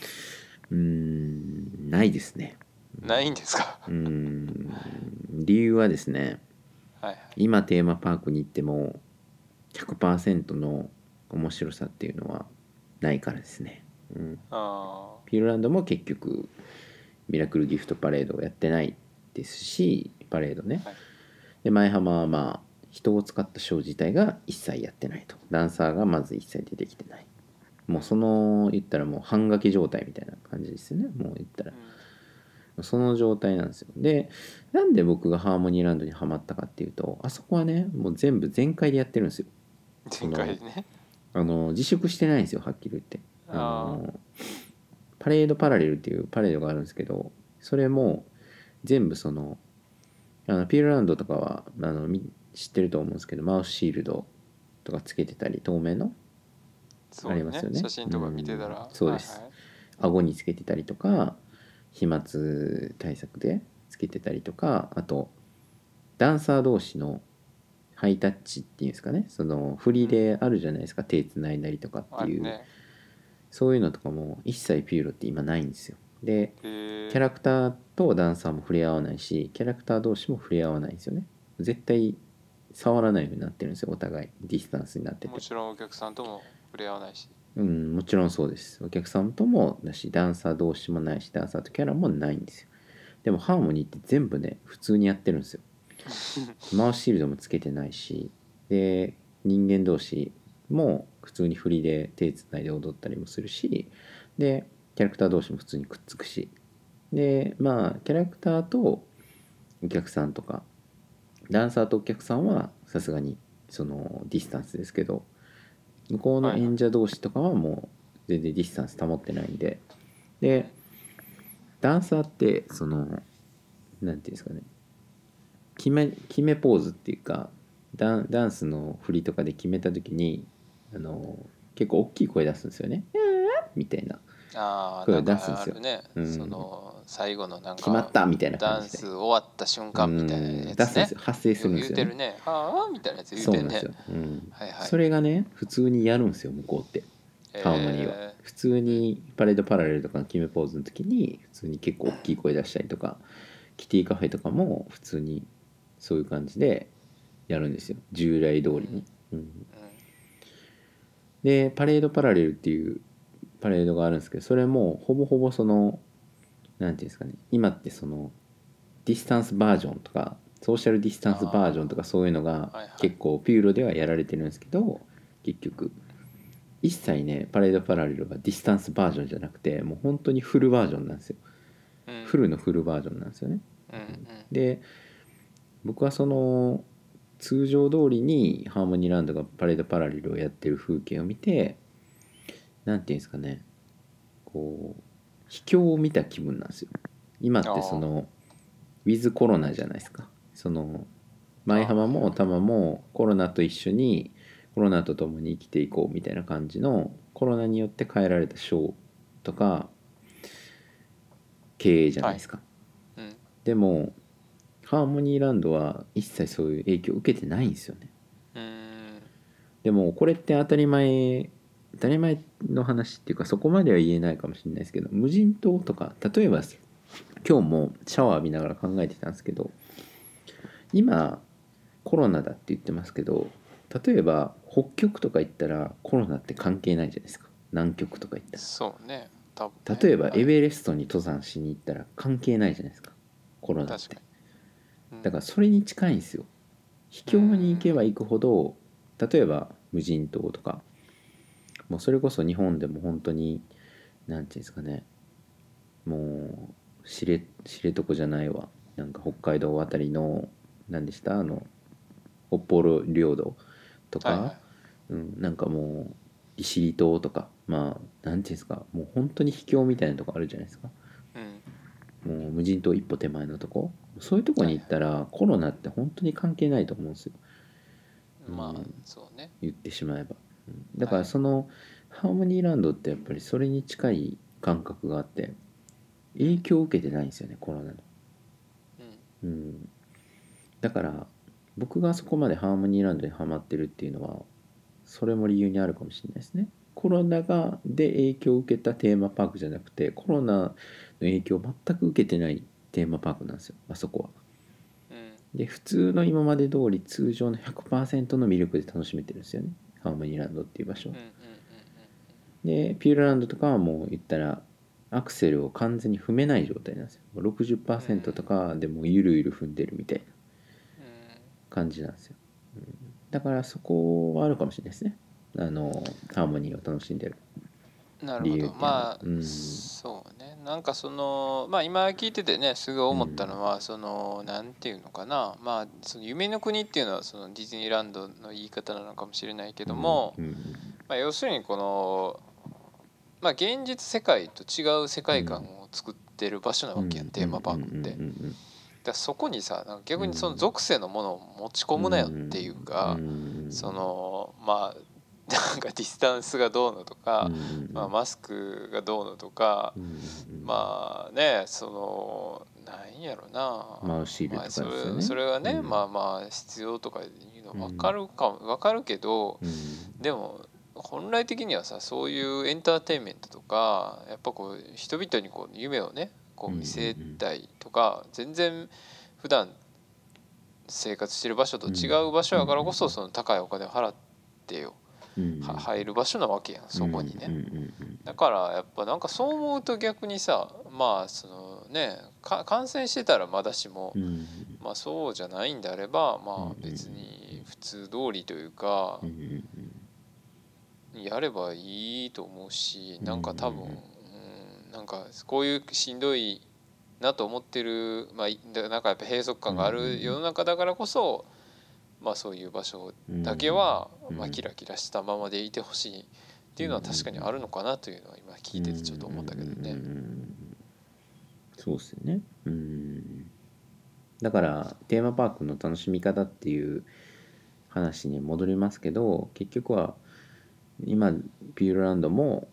うんないですねないんですかうん理由はですねはいはい今テーマパークに行っても100%の面白さっていうのはないからですね、うん、ピーロランドも結局ミラクルギフトパレードをやってないですしパレードね、はい。で前浜はまあ人を使ったショー自体が一切やってないと。ダンサーがまず一切出てきてない。もうその言ったらもう半掛け状態みたいな感じですよね。もう言ったら。ーうん。その状態なんですよ。でなんで僕がハーモニーランドにはまったかっていうとあそこはねもう全部全開でやってるんですよ。前回ね。あの自粛してないんですよはっきり言って。ああのパレードパラレルっていうパレードがあるんですけどそれも全部そのあのピールランドとかはあのみ知ってると思うんですけどマウスシールドとかつけてたり透明の？そうありますよね。写真とか見てたら、うん。そうです。はいはい。顎につけてたりとか飛沫対策でつけてたりとかあとダンサー同士のハイタッチっていうんですかね。その振りであるじゃないですか。手つないだりとかっていう、ねそういうのとかも一切ピューロって今ないんですよ。でキャラクターとダンサーも触れ合わないしキャラクター同士も触れ合わないんですよね。絶対触らないようになってるんですよお互い。ディスタンスになってて。もちろんお客さんとも触れ合わないし。うんもちろんそうです。お客さんともだしダンサー同士もないしダンサーとキャラもないんですよ。でもハーモニーって全部ね普通にやってるんですよ。マウスシールドもつけてないしで人間同士も普通に振りで手つないで踊ったりもするしでキャラクター同士も普通にくっつくし。でまあキャラクターとお客さんとかダンサーとお客さんはさすがにそのディスタンスですけど向こうの演者同士とかはもう全然ディスタンス保ってないんで。でダンサーってそのなんていうんですかね。決め決めポーズっていうかダンダンスの振りとかで決めた時にあの結構大きい声出すんですよね「みたいな。ああ声を出すんですよ。あるね、うん。その最後のなんか決まったみたいなダン感じ。でス終わった瞬間みたいなうん。や出すんですよ。発生するんですよね。言うてるね。はあみたいなやつ言うてるね。そうなんですよ、うん。はいはいそれがね普通にやるんですよ向こうって。ハーモニーは。え普通にパレードパラレルとかの決めポーズの時に普通に結構大きい声出したりとかキティカフェとかも普通にそういう感じでやるんですよ。従来通りに、うん。ーうんでパレードパラレルっていうパレードがあるんですけどそれもほぼほぼそのなんていうんですかね今ってそのディスタンスバージョンとかソーシャルディスタンスバージョンとかそういうのが結構ピューロではやられてるんですけど結局一切ねパレードパラレルはディスタンスバージョンじゃなくてもう本当にフルバージョンなんですよ。うん。フルのフルバージョンなんですよね。で僕はその通常通りにハーモニーランドがパレードパラレルをやってる風景を見てなんていうんですかね。こう秘境を見た気分なんですよ。今ってそのウィズコロナじゃないですか。その舞浜も多摩もコロナと一緒にコロナと共に生きていこうみたいな感じのコロナによって変えられたショーとか経営じゃないですか、うん。でもハーモニーランドは一切そういう影響を受けてないんですよね。うん。でもこれって当たり前当たり前の話っていうかそこまでは言えないかもしれないですけど無人島とか例えば今日もシャワー浴びながら考えてたんですけど今コロナだって言ってますけど例えば北極とか行ったらコロナって関係ないじゃないですか。南極とか行ったそうね。多分らね。例えばはい。エベレストに登山しに行ったら関係ないじゃないですか。コロナってだからそれに近いんですよ。秘境に行けば行くほど例えば無人島とか。もうそれこそ日本でも本当になんていうんですかね。もう知れ知床じゃないわ。なんか北海道あたりの何でした？あの北方領土とか、はいはい。うん、なんかもう利尻島とか。まあなんていうんですか。もう本当に秘境みたいなとこあるじゃないですか。うん。もう無人島一歩手前のとこそういうとこに行ったらコロナって本当に関係ないと思うんですよ。まあうんそうね。言ってしまえば。うん。だからはい。そのハーモニーランドってやっぱりそれに近い感覚があって影響を受けてないんですよねコロナの。うん。うん。だから僕がそこまでハーモニーランドにハマってるっていうのはそれも理由にあるかもしれないですね。コロナがで影響を受けたテーマパークじゃなくてコロナの影響を全く受けてないテーマパークなんですよあそこは。うん。で普通の今まで通り通常の100%の魅力で楽しめてるんですよね。ハーモニーランドっていう場所。でピューロランドとかはもう言ったらアクセルを完全に踏めない状態なんですよ。もう60%とかでもうゆるゆる踏んでるみたいな感じなんですよ、うん。だからそこはあるかもしれないですね。あのハーモニーを楽しんでる。うんなるほど。まあ、うん。そうね。なんかそのまあ今聞いててねすごい思ったのは、そのなんていうのかな。まあその夢の国っていうのはそのディズニーランドの言い方なのかもしれないけども、うんうんまあ、要するにこのまあ現実世界と違う世界観を作ってる場所なわけやん、テーマパークって。うんうんだそこにさ逆にその属性のものを持ち込むなよっていうか、うんうんうん。そのまあなんかディスタンスがどうのとか、まあ、マスクがどうのとか、まあねそのなんやろな。まあそれそれはね、うん。まあまあ必要とかいうの分かるかも分かるけど、うん。でも本来的にはさそういうエンターテインメントとかやっぱこう人々にこう夢をねこう見せたいとか、全然普段生活してる場所と違う場所やからこそその高いお金を払ってよ、入る場所なわけやんそこにね。うんうんうん。だからやっぱなんかそう思うと逆にさまあそのねか感染してたらまだしも、うん。うんまあそうじゃないんであればまうんあ別に普通通りというかうんうんやればいいと思うしなんか多分、うんうん、なんかこういうしんどいなと思ってるまあなんかやっぱ閉塞感がある世の中だからこそまあそういう場所だけはうん。まあキラキラしたままでいてほしいっていうのは確かにあるのかなというのは今聞いててちょっと思ったけどね。そうですよね。うん。だからテーマパークの楽しみ方っていう話に戻りますけど結局は今ピューロランドも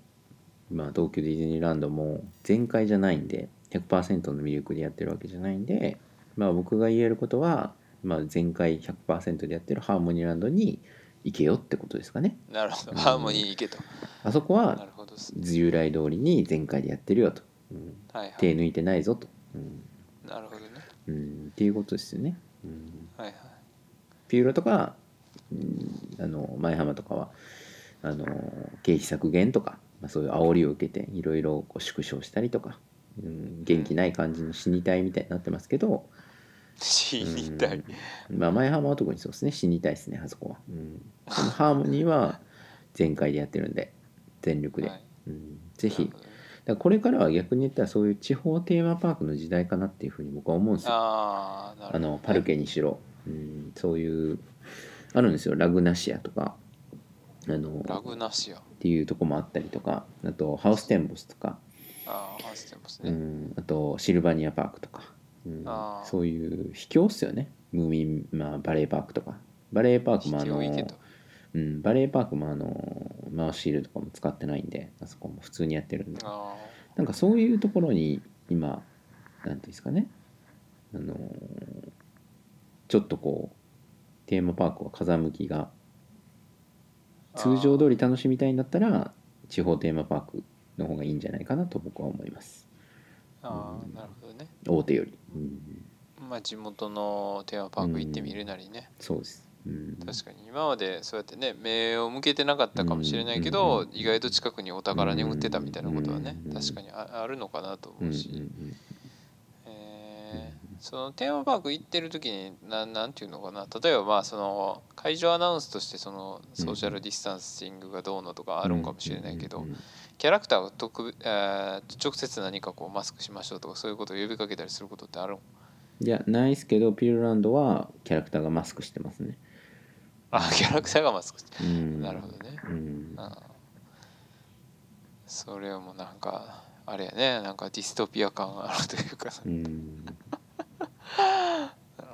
今東京ディズニーランドも全開じゃないんで100%の魅力でやってるわけじゃないんでまあ僕が言えることは、まあ、全開100%でやってるハーモニーランドに行けよってことですかねなるほどうんハーモニー行けと。あそこなは。従来通りに全開でやってるよと、うん、はいはい。手抜いてないぞと、うんなるほどね。うん、っていうことですよね、うん、はいはい。ピューロとか、うん、あの前浜とかはあの経費削減とかまあ、そういう煽りを受けていろいろこう縮小したりとか、うん、元気ない感じの死に体みたいになってますけど、死にたい。うん。まあ前浜は特にそうですね。死にたいですねあそこは、うん、ハーモニーは全開でやってるんで全力で、はい。うん、ぜひ。だこれからは逆に言ったらそういう地方テーマパークの時代かなっていうふうに僕は思うんですよ。ああなるほどあのパルケにしろ、うん、そういうあるんですよ。ラグナシアとか。あのラグナシア。っていうとこもあったりとか。あとハウステンボスとか、ああ話してますね、うん、あとシルバニアパークとか、うん。そういう秘境っすよね。ムーミン、まあ、バレーパークとか。バレーパークもあのうん、バレーパークもあのマウスシールとかも使ってないんであそこも普通にやってるんで。あなんかそういうところに今なんていうんですかね。あのちょっとこうテーマパークは風向きがあ通常通り楽しみたいんだったら地方テーマパークの方がいいんじゃないかなと僕は思いますあああなるほどね。大手より、うん、まあ地元のテーマパーク行ってみるなりね、そうです、うん、確かに今までそうやってね目を向けてなかったかもしれないけど、うん。意外と近くにお宝眠ってたみたいなことはね、うん。確かにああるのかなと思うし、えーそのテーマパーク行ってる時になんなんていうのかな。例えばまあその会場アナウンスとしてそのソーシャルディスタンシングがどうのとかあるんかもしれないけど、キャラクターが特別、えー直接何かこうマスクしましょうとかそういうことを呼びかけたりすることってあるんいやないですけどピルランドはキャラクターがマスクしてますね、あキャラクターがマスクしてうん、なるほどね。うん。あ。それはもうなんかあれやね。なんかディストピア感あるというか。うん。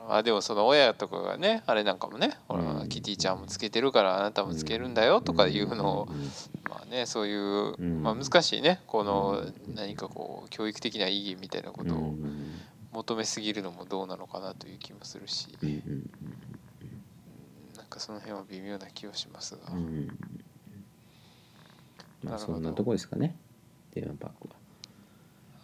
あでもその親とかがねあれなんかもね、ほらうん。キティちゃんもつけてるからあなたもつけるんだよとかいうのを、うんまあねそういう、うん。まあ、難しいね。この何かこう教育的な意義みたいなことをうん。求めすぎるのもどうなのかなという気もするし、なんかその辺は微妙な気はしますが、うん。まあなるほど。そんなとこですかね。テーマパークは。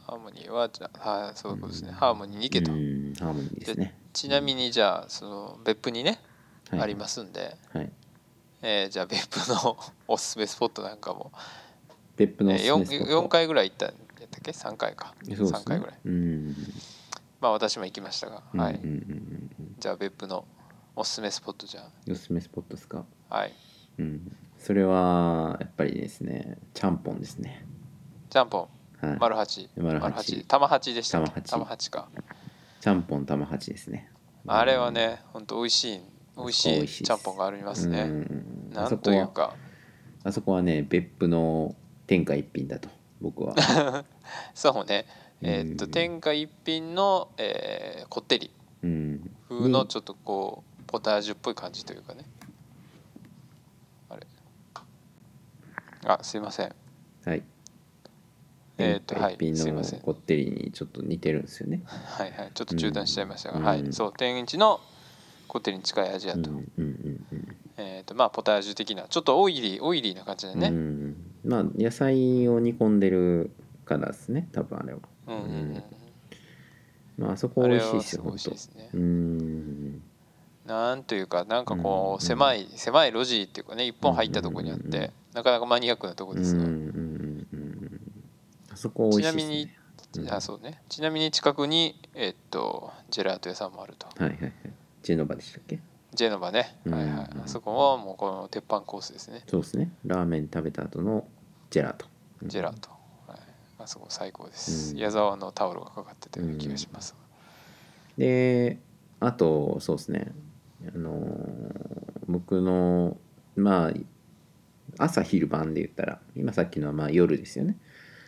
ハーモニーはじゃあはいそういうことですね、ハーモニーに行けと、うん。ハーモニーですね。ちなみにじゃあその別府にね、はい。ありますんで、はいえーじゃあ別府の おすすめスポットなんかも、別府のおえー、すすめ 4, スポット。4回ぐらい行ったんやったっけ？3回か。ね。3回ぐらい。うん。まあ私も行きましたが、はい。じゃあ別府のおすすめスポットじゃうんおすすめスポットですか？あはい。うん。それはやっぱりですねちゃんぽんですね。ちゃんぽん。はい。丸八。丸八。玉八でした玉八。か。ちゃんぽん玉八ですね。あれはねほんと美味しい美味しい美味しいちゃんぽんがありますね、うんなんあそこはというか。あそこはね別府の天下一品だと僕は。そうね。えーっとうん天下一品の、えーこってり。うん。風のちょっとこうポタージュっぽい感じというかね。あれ。あすいません。はい。えーっとはい天下一品すいません。のこってりにちょっと似てるんですよね。はいはい。ちょっと中断しちゃいましたが、うん。はい。そう天一のこってりに近い味やと、うんうんうんうんえーっとまあポタージュ的なちょっとオイリーオイリーな感じでね、うん。まあ野菜を煮込んでるからですね多分あれは。うんうんうんまああそこ美味しいですよですね。うん。なんというかなんかこう狭い狭い路地っていうかね一本入ったとこにあってなかなかマニアックなとこですがうんうんうんあそこ美味しいです、ちなみにあそうね。ちなみに近くにえっとジェラート屋さんもあると。はいはいはい。ジェノバでしたっけ？ジェノバね。うん。はいはいあそこはもうこの鉄板コースですね。そうですね。ラーメン食べた後のジェラート。うん。ジェラート。はい。あそこ最高です。うん。矢沢のタオルがかかってたような気がします。であとそうですね。あのー僕のまあ朝昼晩で言ったら今さっきのはまあ夜ですよね。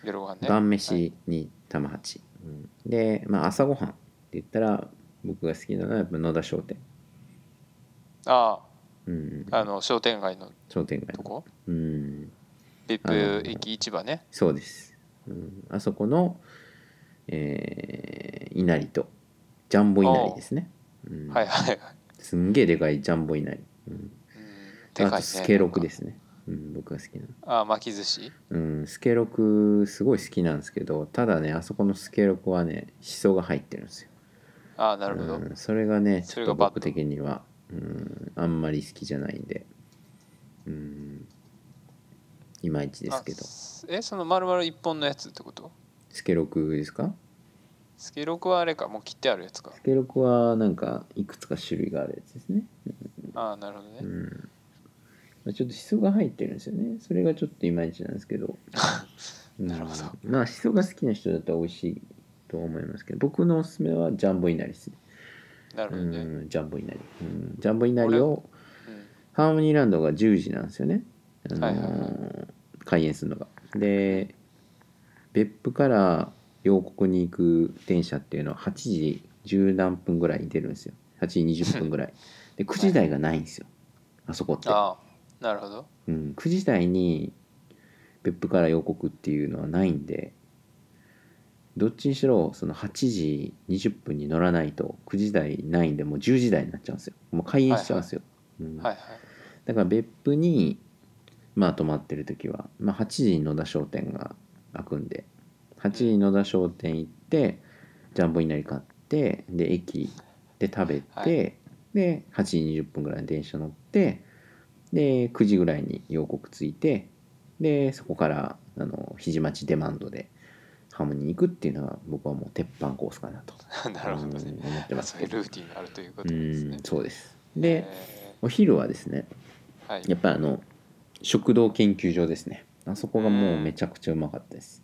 夜ご飯ね。晩はい飯に玉八、うん。で、まあ、朝ごはんって言ったら僕が好きなのはやっぱ野田商店、あうん、ああの商店街の商店街の。とこ？うん。別府駅市場ね。そうです、うん、あそこの、えー、稲荷とジャンボ稲荷ですね、うん。はいはいはい。すんげえでかいジャンボ稲荷、うん、うん。でかいねあとスケロクですね、うん、僕が好きなの。あ巻き寿司？うん、スケロクすごい好きなんですけどただねあそこのスケロクはねしそが入ってるんですよ。あなるほど。うん、それがねちょっと僕的には、うん、あんまり好きじゃないんで、うん、いまいちですけど。あえその丸々一本のやつってこと？スケロクですか？スケロクはあれかもう切ってあるやつか。スケロクはなんかいくつか種類があるやつですね。ああなるほどね、うん。まあちょっとシソが入ってるんですよね。それがちょっといまいちなんですけど。なるほど。うんまあシソが好きな人だったら美味しいと思いますけど僕のおすすめはジャンボいなりですねうなるほどね、んジャンボいなり、うん、ジャンボいなりをうん。ハーモニーランドが10時なんですよね、あのーはいはいは開園するのが。で別府から両国に行く電車っていうのは8時10何分ぐらいに出るんですよ。8時20分ぐらい。で9時台がないんですよ。あそこって、ああなるほど。うん、9時台に別府から洋国っていうのはないんでどっちにしろその8時20分に乗らないと9時台ないんでもう10時台になっちゃうんですよ。もう開園しちゃうんですよ、だから別府にまあ泊まってる時は、まあ、8時に野田商店が開くんで8時に野田商店行ってジャンボいなり買ってで駅で食べて、はいで8時20分ぐらいに電車乗ってで9時ぐらいに洋国着いてでそこからあの肘町デマンドでハムに行くっていうのが僕はもう鉄板コースかなと。なるほどね。うん思ってます。そういうルーティンがあるということうですね。んそうです。でえお昼はですねーはい。やっぱあの食堂研究所ですね。あそこがもうめちゃくちゃうまかったです。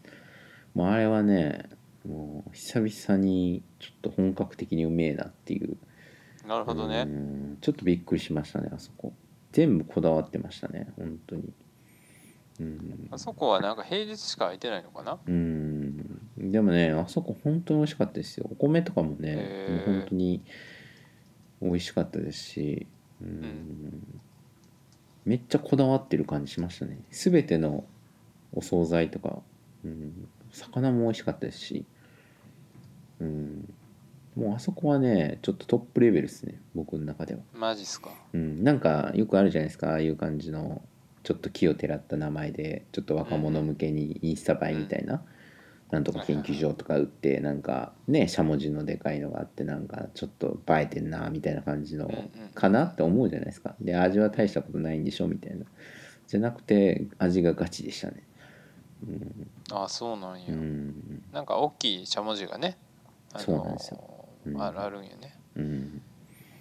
もうあれはねもう久々にちょっと本格的にうめえなっていう。なるほどうねんちょっとびっくりしましたねあそこ。全部こだわってましたね本当にうん。あそこはなんか平日しか空いてないのかな？うん。でもねあそこ本当に美味しかったですよ。お米とかもねへー。もう本当に美味しかったですしうん、ん。めっちゃこだわってる感じしましたね。全てのお惣菜とか、うん、魚も美味しかったですし、うん、もうあそこはねちょっとトップレベルですね。僕の中では、マジっすか？うん、なんかよくあるじゃないですか。ああいう感じのちょっと木をてらった名前でちょっと若者向けにインスタ映えみたいな、なんとか研究所とか売ってなんかねしゃもじのでかいのがあってなんかちょっと映えてんなみたいな感じのうんうん。かなって思うじゃないですか。で味は大したことないんでしょみたいな。じゃなくて味がガチでしたね。あそうなんや、うん。なんか大きいしゃもじがね、そうなんですよ。うん。あるんよね、うん。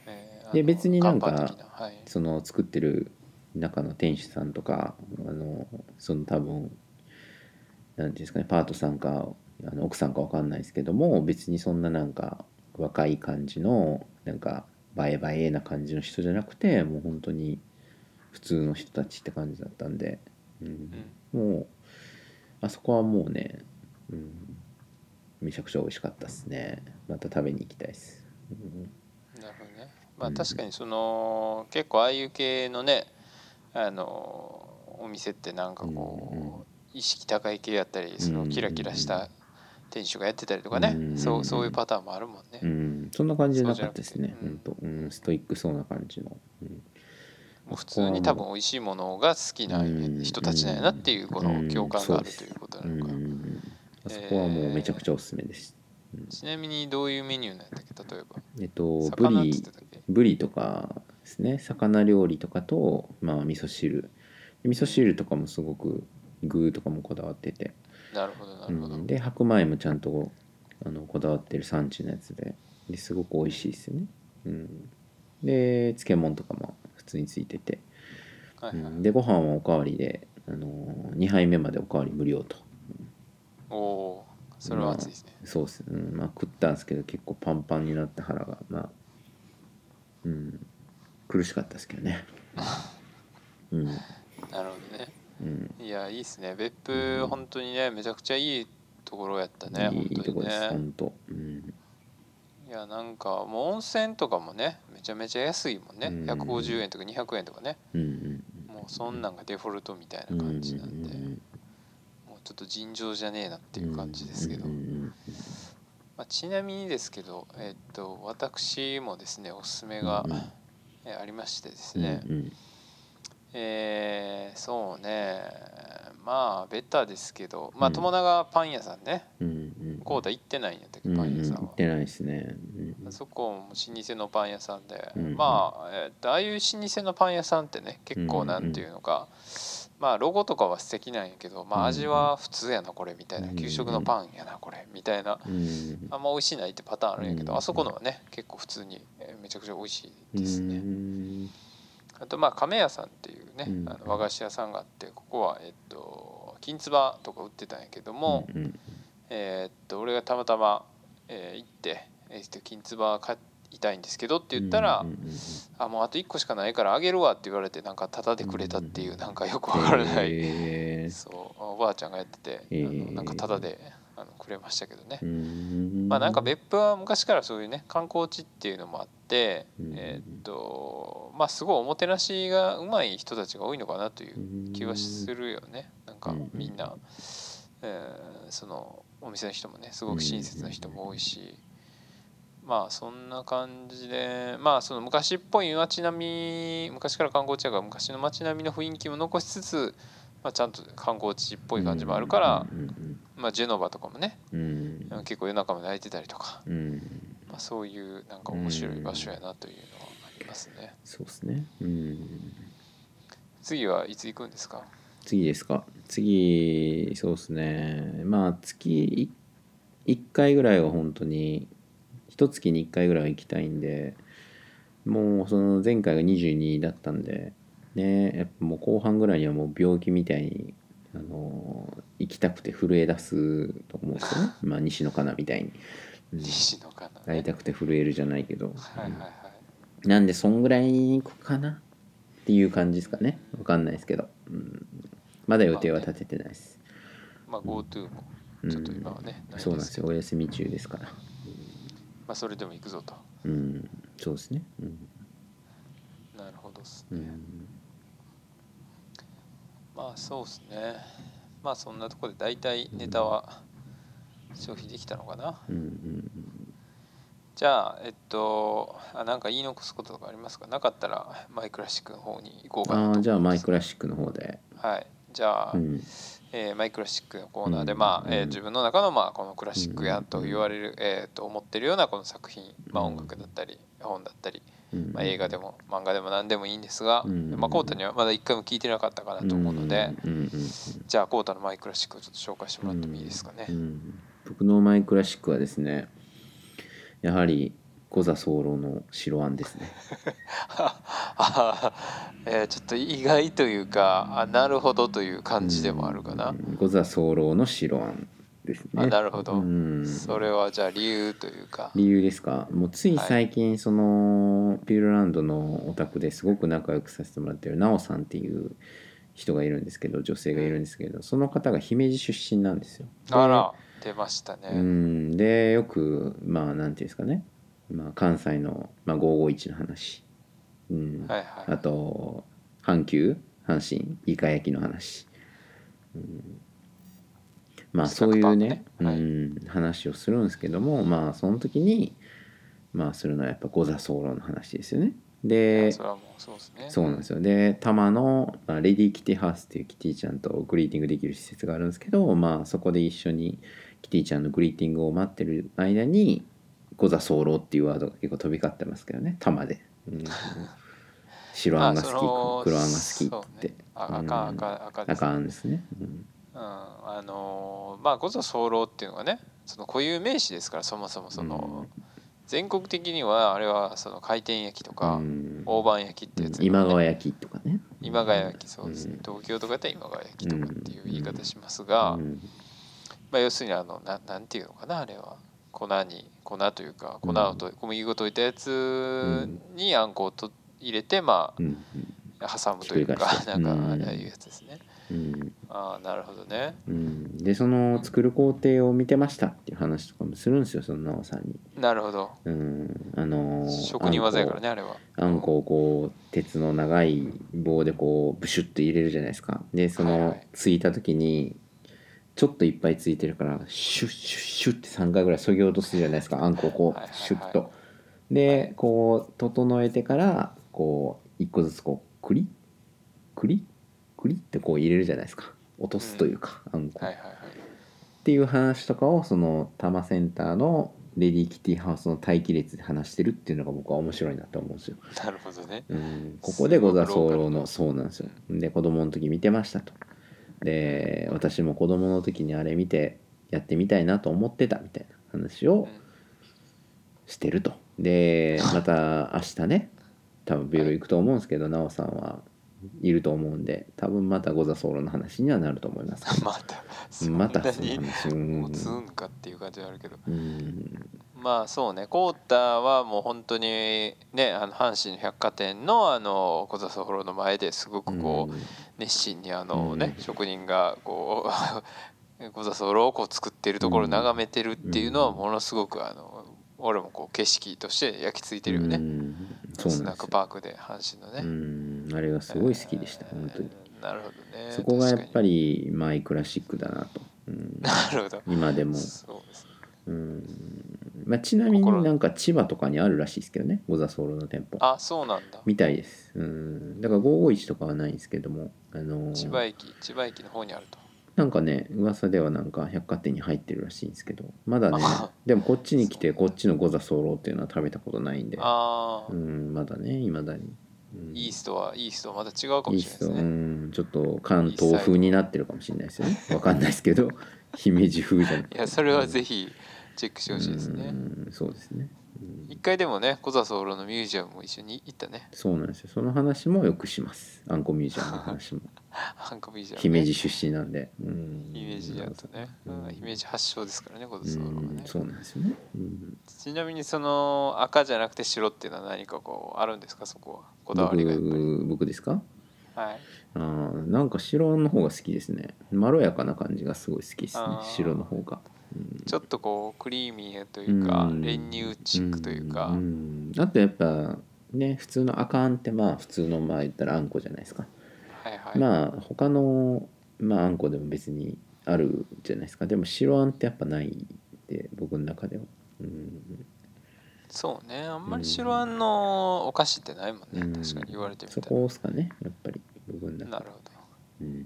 えーで別になんかはい、その作ってる中の店主さんとかあのその多分なんていうんですかねパートさんかあの奥さんかわかんないですけども別にそんななんか若い感じのなんか映え映えな感じの人じゃなくてもう本当に普通の人たちって感じだったんで、うん。もうあそこはもうね、うん、めちゃくちゃ美味しかったですね。また食べに行きたいです、うん。なるほどね。まあうん確かにその結構ああいう系のねあのお店ってなんかこう、意識高い系やったりそのキラキラした店主がやってたりとかね、そうそういうパターンもあるもんね、うん、そんな感じじゃなかったですね。本当、うん、ストイックそうな感じの、うん、もう普通に多分美味しいものが好きなうん人たちなんやなっていうこの共感があるということなのか、うん。あそこはもうめちゃくちゃおすすめです、ちなみにどういうメニューなんだっけ？例えば。えっとブリブリとかですね。魚料理とかとまあ味噌汁。味噌汁とかもすごく具とかもこだわってて、なるほどなるほど、うん、で白米もちゃんとあのこだわってる産地のやつで。ですごく美味しいですよね、うん、で漬物とかも普通についてて、はいはい。うん、でご飯はおかわりで、あのー、2杯目までおかわり無料と。おおー。それは熱いですね、そうっす、うん、まあ食ったんですけど結構パンパンになって腹がまあうん苦しかったですけどね。うん。なるほどね。うん。いやいいっすね。別府本当にねめちゃくちゃいいところやったねいいとこです本当にね。本当。うん。いやなんかもう温泉とかもねめちゃめちゃ安いもんね、うん。150円とか200円とかね。うんうんもうそんなんがデフォルトみたいうんな感じなんで、もうちょっと尋常じゃねえなっていう感じですけど、うんうんまあ、ちなみにですけど、えっと私もですねおすすめが、えありましてですうんね、うん。えーそうね。まあベタですけどまあうん友永パン屋さんね。うんうん。コーダ行ってないんやったっけうんパン屋さんは。行っ。てないですね。うんそこも老舗のパン屋さんで、うん。まあ、えっとああいう老舗のパン屋さんってね結構うんなんていうのか、まあロゴとかは素敵なんやけどまうん。あ味は普通やなこれみたいな。うん。給食のパンやなこれみたいな。うん。あんま美味しいないってパターンあるんやけうん。どあそこのはね結構普通にえーめちゃくちゃ美味しういですね。ん。あとまあ亀屋さんっていうねうん。あの和菓子屋さんがあってここはえっときんつばとか売ってたんやけどもうんえーっと俺がたまたまえー行ってえーっときんつば買いたいんですけどって言ったらあもうあと1個しかないからあげるわって言われてなんかタダでくれたっていうなんかよくわからない。へー。そう。おばあちゃんがやってて、へあー。のなんかタダであのくれましたけどね、うんまあなんか別府は昔からそういうね観光地っていうのもあって、うんえーっとまあすごいおもてなしがうまい人たちが多いのかなという気はするよね。なんかうんみんな、えーそのお店の人もねすごく親切な人も多いし、まあそんな感じでまあその昔っぽい街並み昔から観光地やから昔の街並みの雰囲気も残しつつ、まあ、ちゃんと観光地っぽい感じもあるから、まあ、ジェノバとかもね結構夜中まで開いてたりとか、うん。まあ、そういうなんか面白い場所やなというのはありますね。そうですね。うん。次はいつ行くんですか？次ですか？次そうですね。まあ月1回ぐらいは本当に一月に1回ぐらいは行きたいんでもうその前回が22だったんでねやっぱもう後半ぐらいにはもう病気みたいにあの行きたくて震え出すと思うんですよね。まあ西野カナみたいに、うん西野かな、会いたくて震えるじゃないけど、はいはいはい。なんでそんぐらいに行くかな？っていう感じですかね。わかんないですけど、うん、まだ予定は立ててないです、まあ GoTo も。ちょっと今はね、ないそうなんですよ。お休み中ですから。まあそれでも行くぞと。うんそうですね。うん、なるほどっすね、うん、まあそうっすね。まあそんなとこで大体ネタは消費できたのかな、うんうんじゃあえっとあなんか言い残すこととかありますか？なかったらマイクラシックの方に行こうかなと。じゃあマイクラシックの方で。はい。じゃあ、うんえーマイクラシックのコーナーで、うん。まあえーうん。自分の中の、まあ、このクラシックやと言われる、えーと思ってるようなこの作品、まあ、うん音楽だったり本だったり、うん。まあ、映画でも漫画でも何でもいいんですが、うん。まあ、コータにはまだ一回も聞いてなかったかなと思うので、じゃあコータのマイクラシックをちょっと紹介してもらってもいいですかね。うん。僕のマイクラシックはですねやはり五座候の白あんですねあ えーちょっと意外というかあなるほどという感じでもあるかな。うん五座候の白あんですねあなるほどうんそれはじゃあ理由というか。理由ですか？もうつい最近その、ピューロランドのお宅ですごく仲良くさせてもらってるなおさんっていう人がいるんですけど女性がいるんですけどその方が姫路出身なんですよ。であら出ましたね。うんでよくまあなんていうんですかね、まあ、関西の、まあ、551の話、うん。はいはい。あと阪急阪神イカ焼きの話、うん。まあそういうねパンねはい。うん、話をするんですけどもまあその時にまあするのはやっぱ五座候の話ですよね。でそうそうですね。そうなんですよ。で多摩の、まあ、レディーキティハウスっていうキティちゃんとグリーティングできる施設があるんですけどまあそこで一緒にキティちゃんのグリーティングを待ってる間に「五座候っていうワードが結構飛び交ってますけどね。多摩で、うん、白あんが好のき黒あんが好きって、ね。あうん。赤赤赤です、赤あんですね、うん。うん、あのーまあ五座候っていうのがねその固有名詞ですからそもそもその、全国的にはあれはその回転焼きとか、うん。大判焼きってやつ、今川焼きとかね。今川焼きそうですね、うん。東京とかで今川焼きとかっていう言い方しますが、うん。まあ、要するにあのななんていうのかなあれは粉に粉というか粉をと小麦粉溶いたやつにあんこをと入れてまうんあ挟むというかなんかうんああいうやつですね。うんああなるほどね。うん、でその作る工程を見てましたっていう話とかもするんですよその奈緒さんに。なるほど。うん、あのー職人技やからねあれは。あんこをこう鉄の長い棒でこうブシュッと入れるじゃないですかでそのついた時にちょっといっぱいついてるからシュッシュッシュッって3回ぐらいそぎ落とすじゃないですかあんこをこうシュッと。でこう整えてからこう一個ずつこうクリックリックリッってこう入れるじゃないですか。落とすというか、あんこ。っていう話とかをその多摩センターのレディー・キティハウスの待機列で話してるっていうのが僕は面白いなと思うんですよ。なるほどね。うん、ここでゴザソーロのすそうなんですよ。で子供の時見てましたと。で私も子供の時にあれ見てやってみたいなと思ってたみたいな話をしてると。でまた明日ね多分ビューロ行くと思うんですけど奈緒さんはいると思うんで多分またゴザソーロの話にはなると思います。またそんまなにたその話うん持つんかっていう感じはあるけどうんまあそうね。コータはもう本当にねあの阪神百貨店のあの小笹フロの前ですごくこう熱心にあのねうん。職人がこう 小笹フロをこう作ってるところを眺めてるっていうのはものすごくあの俺もこう景色として焼き付いてるよね。うん。そうスナックパークで阪神のうねん。あれがすごい好きでした本当に。なるほどね。そこがやっぱりりマイクラシックだなと、うん、なるほど。今でも、そうですねうん。まあ、ちなみになんか千葉とかにあるらしいですけどね。ゴザソーロの店舗。あそうなんだ。みたいです、うん、だから551とかはないんですけども。あのー千葉駅千葉駅の方にあると。なんかね噂ではなんか百貨店に入ってるらしいんですけど。まだねあ でもこっちに来てこっちのゴザソーロっていうのは食べたことないんで。ああ、うんまだねいまだに、うん、イーストはイーストはまた違うかもしれないですね。ん、ちょっと関東風になってるかもしれないですよね。わかんないですけど。姫路風じゃなくていやそれはぜひチェックしてほしいですね。うんそうですね、うん。一回でもね小座ソーロのミュージアムも一緒に行ったね。そうなんですよ。その話もよくします。あんこミュージアムの話も。ハンコミュージアム、ね、姫路出身なんで、うん、姫路だとね、うん。うん姫路発祥ですからね小う座ソーロがねんそうなんですよね、うん、ちなみにその赤じゃなくて白っていうのは何かこうあるんですかそこは？こだわりが僕僕ですか？はい。あーなんか白の方が好きですね。まろやかな感じがすごい好きですね。白の方が、うんちょっとこうクリーミーというかうん。練乳チックというか、あとやっぱね普通の赤あんってまあ普通のまあ言ったらあんこじゃないですか、はいはい、まあ他のまああんこでも別にあるじゃないですか。でも白あんってやっぱないって僕の中では。うん。そうね。あんまり白あんのお菓子ってないもんね、うん。確かに言われてみたら。そこですかねやっぱり僕の中でなるほど。うん。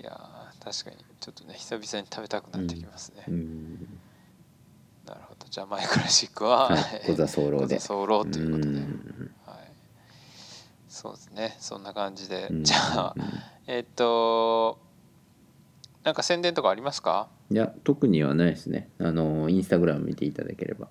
いやー確かにちょっとね久々に食べたくなってきますね、うん。なるほど。じゃあマイクラシックは、はい。小座候小で。座候ということで、うん。はい、そうですね。そんな感じで、うん。じゃあえっとなんか宣伝とかありますか？いや特にはないですね。あのインスタグラム見ていただければ。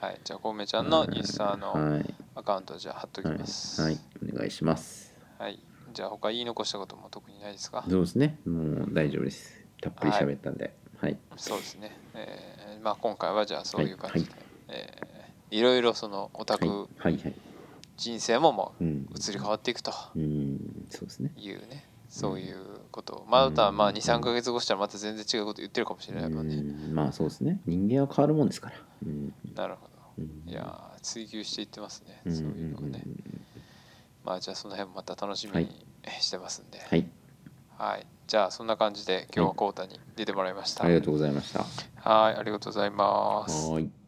はい。じゃあこうめちゃんのインスタのはい。アカウントじゃあ貼っときはい、ますはい、お願いします。はいじゃあ他言い残したことも特にないですか？そうですね。もう大丈夫です。たっぷり喋ったんで。はい。そうですね、えーまあ、今回はじゃあそういう感じで、はいえーいろいろそのオタはいクはいはい。人生ももううん。移り変わっていくと。うん。そうですね。いうね。そういうこと。をまたまあ23か月後したらまた全然違うこと言ってるかもしれないもんね。うん。まあそうですね。人間は変わるもんですから。うん。なるほど。うん。いやー追求していってますね。うん。そういうのをね。うんまあじゃあその辺もまた楽しみはい。にしてますんで。はい。はい。じゃあそんな感じで今日はコータに出てもらいました。ありがとうございました。はい。ありがとうございます。はーい